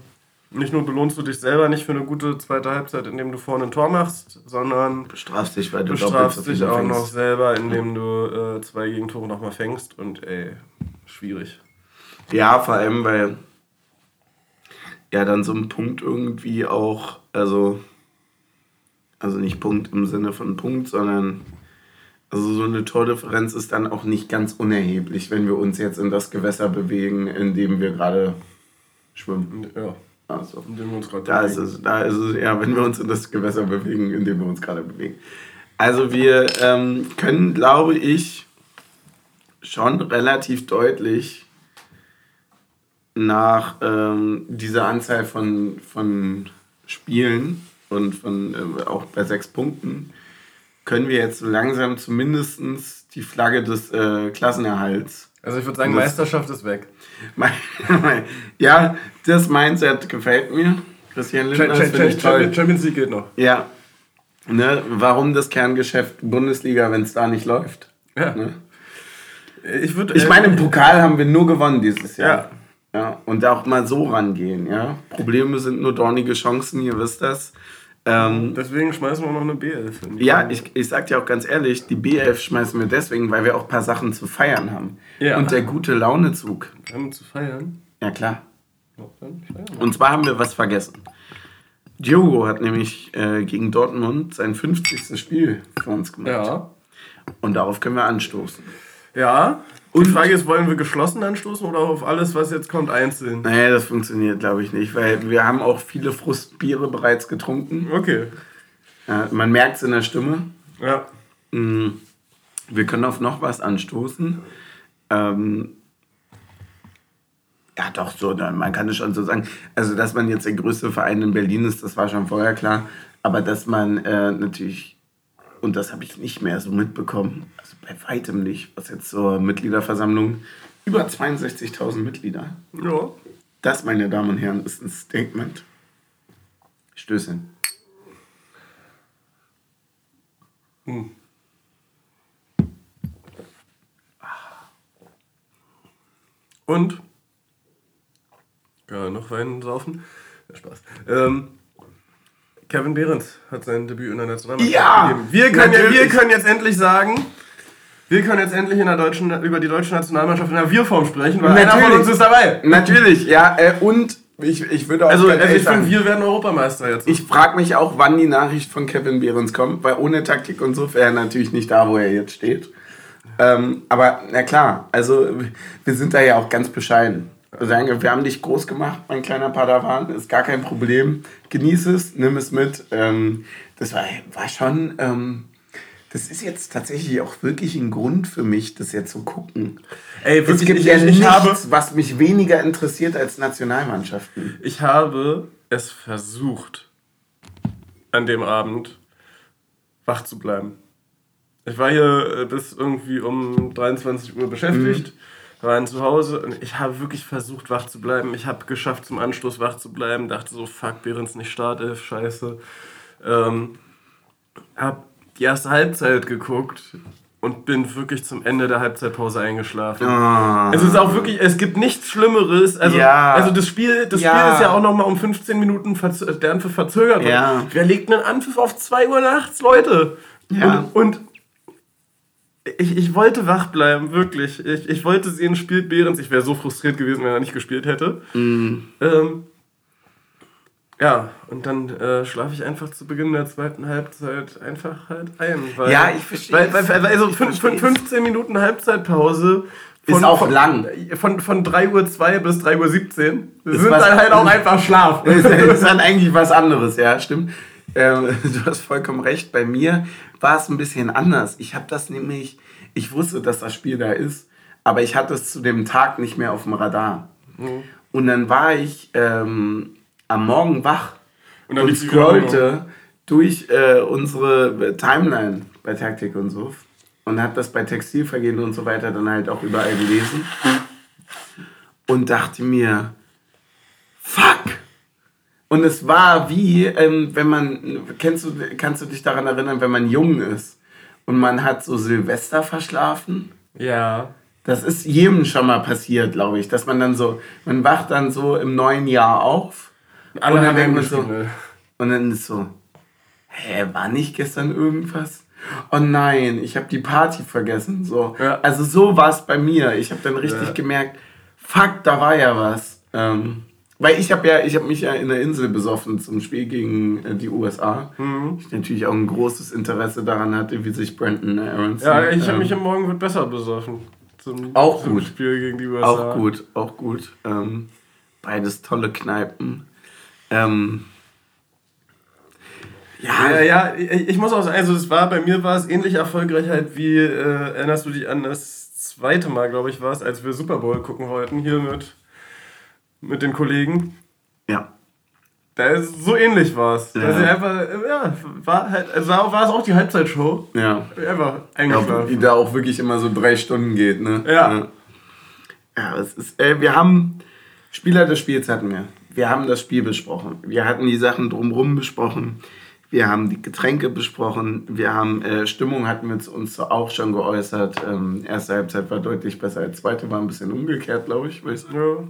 nicht nur belohnst du dich selber nicht für eine gute zweite Halbzeit, indem du vorne ein Tor machst, sondern bestrafst dich, weil du bestrafst dich auch fängst. noch selber, indem du äh, zwei Gegentore nochmal fängst und ey, schwierig. Ja, vor allem, weil ja dann so ein Punkt irgendwie auch, also, also nicht Punkt im Sinne von Punkt, sondern also so eine Tordifferenz ist dann auch nicht ganz unerheblich, wenn wir uns jetzt in das Gewässer bewegen, in dem wir gerade schwimmen. Ja. Also, in dem wir uns gerade da ist es, da ist es, ja, wenn wir uns in das Gewässer bewegen, in dem wir uns gerade bewegen. Also wir ähm, können, glaube ich, schon relativ deutlich nach ähm, dieser Anzahl von, von Spielen und von äh, auch bei sechs Punkten können wir jetzt so langsam zumindest die Flagge des äh, Klassenerhalts. Also ich würde sagen, Meisterschaft ist weg. ja, das Mindset gefällt mir. Christian Lindner, das finde ich toll. Champions League geht noch. Ja. Ne, warum das Kerngeschäft Bundesliga, wenn es da nicht läuft? Ja. Ne? Ich, würd, ich meine, im Pokal haben wir nur gewonnen dieses Jahr. Ja. ja. Und auch mal so rangehen. Ja? Probleme sind nur dornige Chancen, ihr wisst das. Ähm, deswegen schmeißen wir noch eine B11. Ja, ich, ich sag dir auch ganz ehrlich, die B11 schmeißen wir deswegen, weil wir auch ein paar Sachen zu feiern haben. Ja. Und der gute Launezug. Haben wir zu feiern? Ja, klar. Und zwar haben wir was vergessen. Diogo hat nämlich äh, gegen Dortmund sein 50. Spiel für uns gemacht. Ja. Und darauf können wir anstoßen. Ja, und die Frage ist, wollen wir geschlossen anstoßen oder auf alles, was jetzt kommt, einzeln? Naja, das funktioniert, glaube ich, nicht, weil wir haben auch viele Frustbiere bereits getrunken. Okay. Ja, man merkt es in der Stimme. Ja. Mm, wir können auf noch was anstoßen. Ähm, ja, doch, so, man kann es schon so sagen. Also, dass man jetzt der größte Verein in Berlin ist, das war schon vorher klar. Aber dass man äh, natürlich und das habe ich nicht mehr so mitbekommen, bei weitem nicht, was jetzt zur Mitgliederversammlung, über 62.000 Mitglieder. Ja. Das, meine Damen und Herren, ist ein Statement. Stößchen. Hm. Und? Ja, noch Wein saufen? Ja, Spaß. Ähm, Kevin Behrens hat sein Debüt in der Nationalmannschaft ja, gegeben. Wir können, ja, wir können jetzt endlich sagen, wir können jetzt endlich in der deutschen, über die deutsche Nationalmannschaft in der Wir-Form sprechen, weil Natürlich. einer von uns ist dabei. Natürlich, ja. Äh, und ich, ich würde auch. Also, also ich finde, wir werden Europameister jetzt. Ich frage mich auch, wann die Nachricht von Kevin Behrens kommt, weil ohne Taktik und so wäre er natürlich nicht da, wo er jetzt steht. Ähm, aber na klar, also wir sind da ja auch ganz bescheiden sagen, wir haben dich groß gemacht, mein kleiner Padawan, ist gar kein Problem. Genieß es, nimm es mit. Ähm, das war, war schon, ähm, das ist jetzt tatsächlich auch wirklich ein Grund für mich, das jetzt zu gucken. Ey, wirklich, es gibt ich, ja ich, nichts, habe, was mich weniger interessiert als Nationalmannschaften. Ich habe es versucht, an dem Abend wach zu bleiben. Ich war hier äh, bis irgendwie um 23 Uhr beschäftigt. Mhm waren zu Hause und ich habe wirklich versucht, wach zu bleiben. Ich habe geschafft, zum Anschluss wach zu bleiben. Dachte so, fuck, Behrens nicht Startelf, scheiße. Ähm, hab die erste Halbzeit geguckt und bin wirklich zum Ende der Halbzeitpause eingeschlafen. Oh. Es ist auch wirklich, es gibt nichts Schlimmeres. Also, ja. also das Spiel, das ja. Spiel ist ja auch nochmal um 15 Minuten der Anpfiff verzögert. Ja. Wer legt einen Anpfiff auf 2 Uhr nachts, Leute? Ja. Und, und ich, ich wollte wach bleiben, wirklich. Ich, ich wollte sehen, spielt Behrens. Ich wäre so frustriert gewesen, wenn er nicht gespielt hätte. Mm. Ähm, ja, und dann äh, schlafe ich einfach zu Beginn der zweiten Halbzeit einfach halt ein. Weil, ja, ich verstehe. Weil, weil, also ich 15 Minuten Halbzeitpause. Von, ist auch von, lang. Von, von 3.02 Uhr bis 3.17 Uhr. Das ist dann halt auch einfach Schlaf. Das ist dann eigentlich was anderes, ja, stimmt. Ähm, du hast vollkommen recht. Bei mir war es ein bisschen anders. Ich habe das nämlich, ich wusste, dass das Spiel da ist, aber ich hatte es zu dem Tag nicht mehr auf dem Radar. Mhm. Und dann war ich ähm, am Morgen wach Und dann und scrollte durch äh, unsere Timeline bei Taktik und so und hat das bei Textilvergehen und so weiter dann halt auch überall gelesen und dachte mir, fuck! Und es war wie, ähm, wenn man, kennst du, kannst du dich daran erinnern, wenn man jung ist und man hat so Silvester verschlafen? Ja. Das ist jedem schon mal passiert, glaube ich, dass man dann so, man wacht dann so im neuen Jahr auf Alle und dann denkt man so, gespielt. und dann ist so, hä, war nicht gestern irgendwas? Oh nein, ich habe die Party vergessen. So. Ja. Also so war es bei mir. Ich habe dann richtig Ja. gemerkt, fuck, da war ja was. Ähm, weil ich habe ja, ich habe mich ja in der Insel besoffen zum Spiel gegen äh, die USA. Mhm. Ich natürlich auch ein großes Interesse daran hatte, wie sich Brandon Aronson. Ja, ich habe ähm, mich am Morgen wird besser besoffen. Zum, Auch zum gut. Spiel gegen die USA. Auch gut, auch gut. Ähm, beides tolle Kneipen. Ähm, Ja, ja, ich, ich muss auch sagen, also es war, bei mir war es ähnlich erfolgreich halt wie, äh, erinnerst du dich an das zweite Mal, glaube ich, war es, als wir Super Bowl gucken wollten, hier mit, mit den Kollegen. ja. Da ist, so ähnlich war es. Ja. Ich einfach, ja, war halt, also war, es auch die Halbzeitshow. Ja. Einfach Ja, eingeschlafen. die da auch wirklich immer so drei Stunden geht, ne? Ja. Ja, ja es ist, äh, wir haben, Spieler des Spiels hatten wir. Wir haben das Spiel besprochen. Wir hatten die Sachen drumherum besprochen. Wir haben die Getränke besprochen. Wir haben, äh, Stimmung hatten wir uns auch schon geäußert. Ähm, erste Halbzeit war deutlich besser als zweite, war ein bisschen umgekehrt, glaube ich. Weiß Ja.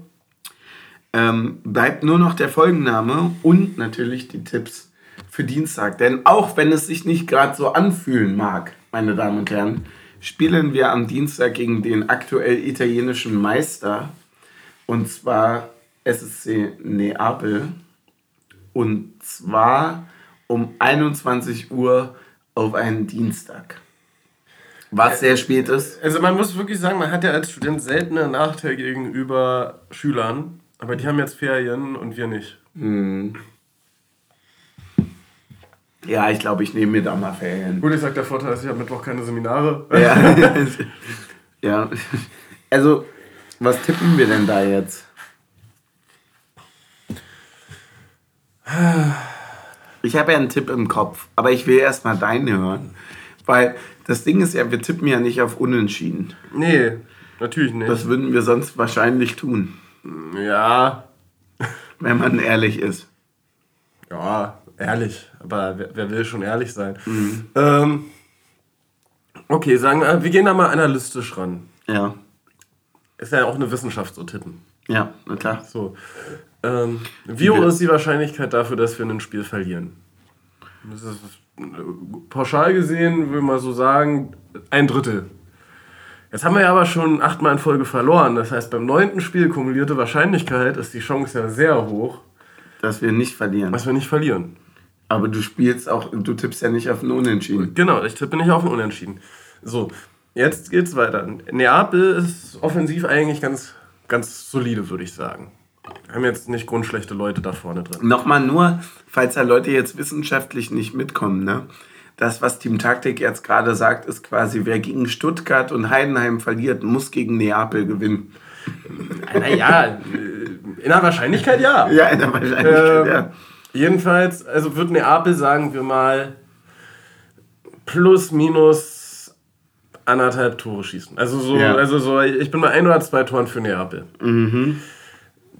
ähm, bleibt nur noch der Folgenname und natürlich die Tipps für Dienstag. Denn auch wenn es sich nicht gerade so anfühlen mag, meine Damen und Herren, spielen wir am Dienstag gegen den aktuell italienischen Meister und zwar SSC Neapel und zwar um 21 Uhr auf einen Dienstag. Was sehr spät ist. Also man muss wirklich sagen, man hat ja als Student selten einen Nachteil gegenüber Schülern, aber die haben jetzt Ferien und wir nicht. Ja, ich glaube, ich nehme mir da mal Ferien. Gut, ich sag, der Vorteil ist, ich habe Mittwoch keine Seminare. Ja. ja. Also, was tippen wir denn da jetzt? Ich habe ja einen Tipp im Kopf, aber ich will erst mal deinen hören. Weil das Ding ist ja, wir tippen ja nicht auf Unentschieden. Nee, natürlich nicht. Das würden wir sonst wahrscheinlich tun, ja, wenn man ehrlich ist. ja, ehrlich. Aber wer, wer will schon ehrlich sein? Ähm, okay, sagen wir, wir gehen da mal analytisch ran. Ja. Ist ja auch eine Wissenschaft, so tippen. Ja, na klar. So. Ähm, wie hoch ist die Wahrscheinlichkeit dafür, dass wir ein Spiel verlieren? Das ist äh, pauschal gesehen, würde man so sagen, ein Drittel. Jetzt haben wir ja aber schon achtmal in Folge verloren. Das heißt, beim neunten Spiel kumulierte Wahrscheinlichkeit ist die Chance ja sehr hoch, Dass wir nicht verlieren. dass wir nicht verlieren. Aber du spielst auch, du tippst ja nicht auf einen Unentschieden. Genau, ich tippe nicht auf ein Unentschieden. So, jetzt geht's weiter. Neapel ist offensiv eigentlich ganz, ganz solide, würde ich sagen. Wir haben jetzt nicht grundschlechte Leute da vorne drin. Nochmal nur, falls da Leute jetzt wissenschaftlich nicht mitkommen, ne? Das, was Team Taktik jetzt gerade sagt, ist quasi, wer gegen Stuttgart und Heidenheim verliert, muss gegen Neapel gewinnen. Naja, in der Wahrscheinlichkeit ja. Ja, in der Wahrscheinlichkeit, Ähm, ja. Jedenfalls, also wird Neapel, sagen wir mal, plus minus anderthalb Tore schießen. Also so, Ja. also so ich bin bei ein oder zwei Toren für Neapel.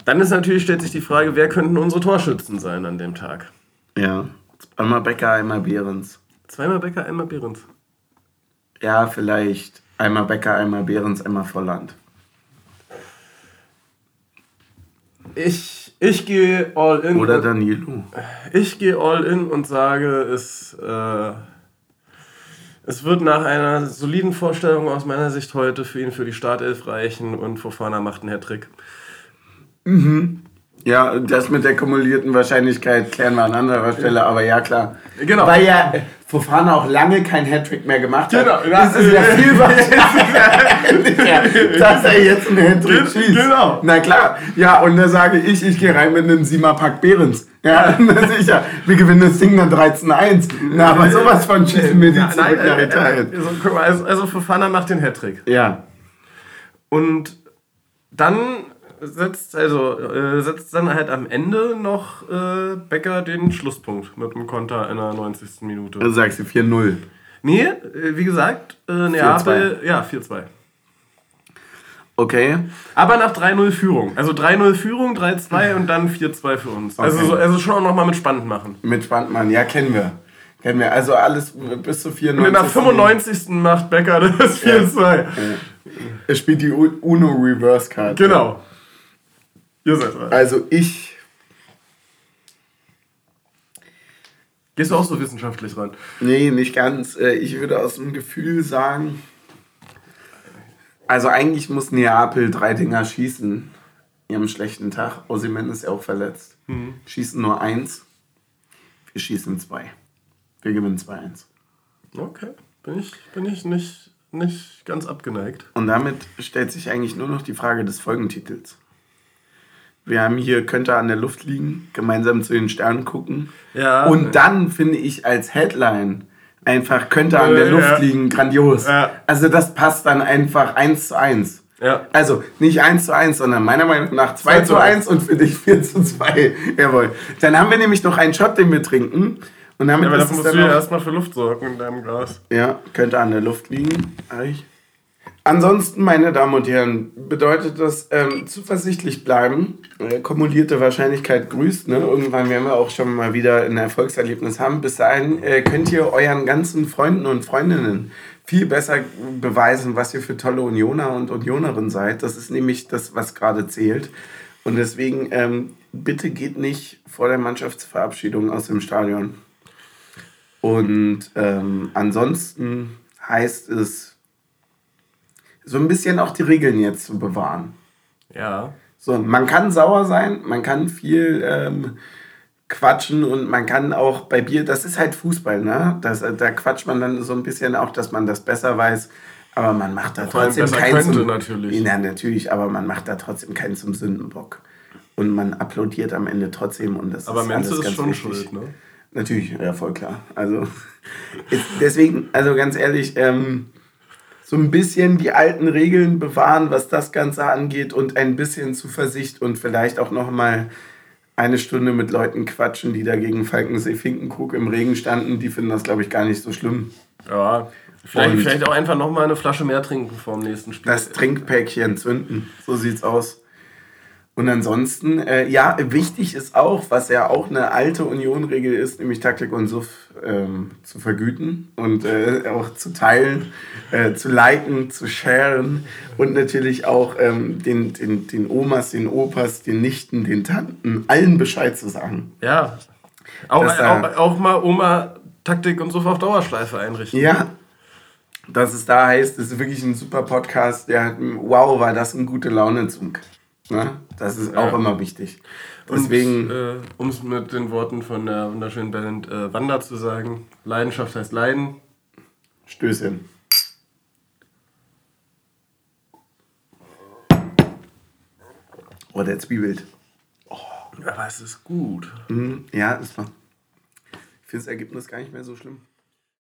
Dann ist natürlich, stellt sich die Frage, wer könnten unsere Torschützen sein an dem Tag? Ja. Einmal Becker, einmal Behrens. Zweimal Becker, einmal Behrens. Ja, vielleicht. Einmal Becker, einmal Behrens, einmal Volland. Ich, ich gehe all in. Oder Danilo. Ich gehe all in und sage, es, äh, es wird nach einer soliden Vorstellung aus meiner Sicht heute für ihn für die Startelf reichen und Fofana macht einen Hattrick. Ja, das mit der kumulierten Wahrscheinlichkeit klären wir an anderer Stelle, aber ja, klar. Genau. Weil ja Fofana auch lange kein Hattrick mehr gemacht hat. Genau, Das ist ja viel wahrscheinlicher, dass er jetzt einen Hattrick schießt. genau. Na klar. Ja, und da sage ich, ich gehe rein mit einem Siemer-Pack Behrens. Ja, sicher. Wir gewinnen das Ding dann 13-1. Na, aber sowas von schießen wir die zurück nein, nach äh, Italien. äh, also, guck mal, also, also Fofana macht den Hattrick. Ja. Und dann setzt, also, äh, setzt dann halt am Ende noch äh, Becker den Schlusspunkt mit einem Konter in der 90. Minute. Also sagst du 4-0. Nee, äh, wie gesagt, äh, Neapel, ja, 4-2. Okay. Aber nach 3-0 Führung. Also 3-0 Führung, 3-2 und dann 4-2 für uns. Also, Okay. so, also schon auch nochmal mit spannend machen. Mit Spandmann, ja, kennen wir. Kennen wir. Also alles bis zu 94. Und in der 95. macht Becker das 4-2. Er spielt die Uno Reverse Card. Genau. Ihr seid dran. Also ich. Gehst du auch so wissenschaftlich ran? Nee, nicht ganz. Äh, Ich würde aus dem Gefühl sagen. Also eigentlich muss Neapel drei Dinger schießen. Einen schlechten Tag. Osimhen ist ja auch verletzt. Schießen nur eins. Wir schießen zwei. Wir gewinnen 2-1. Okay. Bin ich, bin ich nicht, nicht ganz abgeneigt. Und damit stellt sich eigentlich nur noch die Frage des Folgentitels. Wir haben hier Könnte an der Luft liegen, gemeinsam zu den Sternen gucken. Ja. Und dann finde ich als Headline einfach Könnte an der Äh, Luft ja. liegen grandios. Ja. Also das passt dann einfach eins zu eins. Ja. Also nicht 1 zu 1, sondern meiner Meinung nach 2 zu 1 und für dich 4 zu 2. Jawohl. Dann haben wir nämlich noch einen Shot, den wir trinken. Und damit Ja, aber dafür es musst du ja erstmal für Luft sorgen in deinem Glas. ja, könnte an der Luft liegen. Hab ich. Ansonsten, meine Damen und Herren, bedeutet das ähm, zuversichtlich bleiben. Äh, kumulierte Wahrscheinlichkeit grüßt. Ne? Irgendwann werden wir auch schon mal wieder ein Erfolgserlebnis haben. Bis dahin äh, könnt ihr euren ganzen Freunden und Freundinnen viel besser beweisen, was ihr für tolle Unioner und Unionerinnen seid. Das ist nämlich das, was gerade zählt. Und deswegen, ähm, bitte geht nicht vor der Mannschaftsverabschiedung aus dem Stadion. Und ähm, ansonsten heißt es, so ein bisschen auch die Regeln jetzt zu bewahren. Ja. So, man kann sauer sein, man kann viel ähm, quatschen und man kann auch bei Bier, das ist halt Fußball, ne? Das, äh, da quatscht man dann so ein bisschen auch, dass man das besser weiß. Aber man macht da Vor trotzdem keinen könnte zum, natürlich. Ja, natürlich, aber man macht da trotzdem keinen zum Sündenbock. Und man applaudiert am Ende trotzdem und das Aber ist Menze alles ist ganz schon wichtig. schuld, ne? Natürlich, ja, voll klar. Also deswegen, also ganz ehrlich, ähm, so ein bisschen die alten Regeln bewahren, was das Ganze angeht und ein bisschen Zuversicht und vielleicht auch noch mal eine Stunde mit Leuten quatschen, die da gegen Falkensee-Finkenkrug im Regen standen. Die finden das, glaube ich, gar nicht so schlimm. Ja. Vielleicht, Und- vielleicht auch einfach nochmal eine Flasche mehr trinken vor dem nächsten Spiel. Das Trinkpäckchen zünden. So sieht's aus. Und ansonsten, äh, ja, wichtig ist auch, was ja auch eine alte Union-Regel ist, nämlich Taktik und Suff ähm, zu vergüten und äh, auch zu teilen, äh, zu liken, zu sharen und natürlich auch ähm, den, den, den Omas, den Opas, den Nichten, den Tanten, allen Bescheid zu sagen. ja. Auch, auch, auch mal Oma Taktik und so auf Dauerschleife einrichten. Ja, dass es da heißt, es ist wirklich ein super Podcast. Ja, wow, war das ein gute Launezug. Ne? Das ist auch Ja. immer wichtig. Deswegen, äh, um es mit den Worten von der wunderschönen Band äh, Wanda zu sagen, Leidenschaft heißt Leiden. Stößchen. Oh, der Zwiebelt. Aber es ist gut. Mhm, ja, das war. Ich finde das Ergebnis gar nicht mehr so schlimm.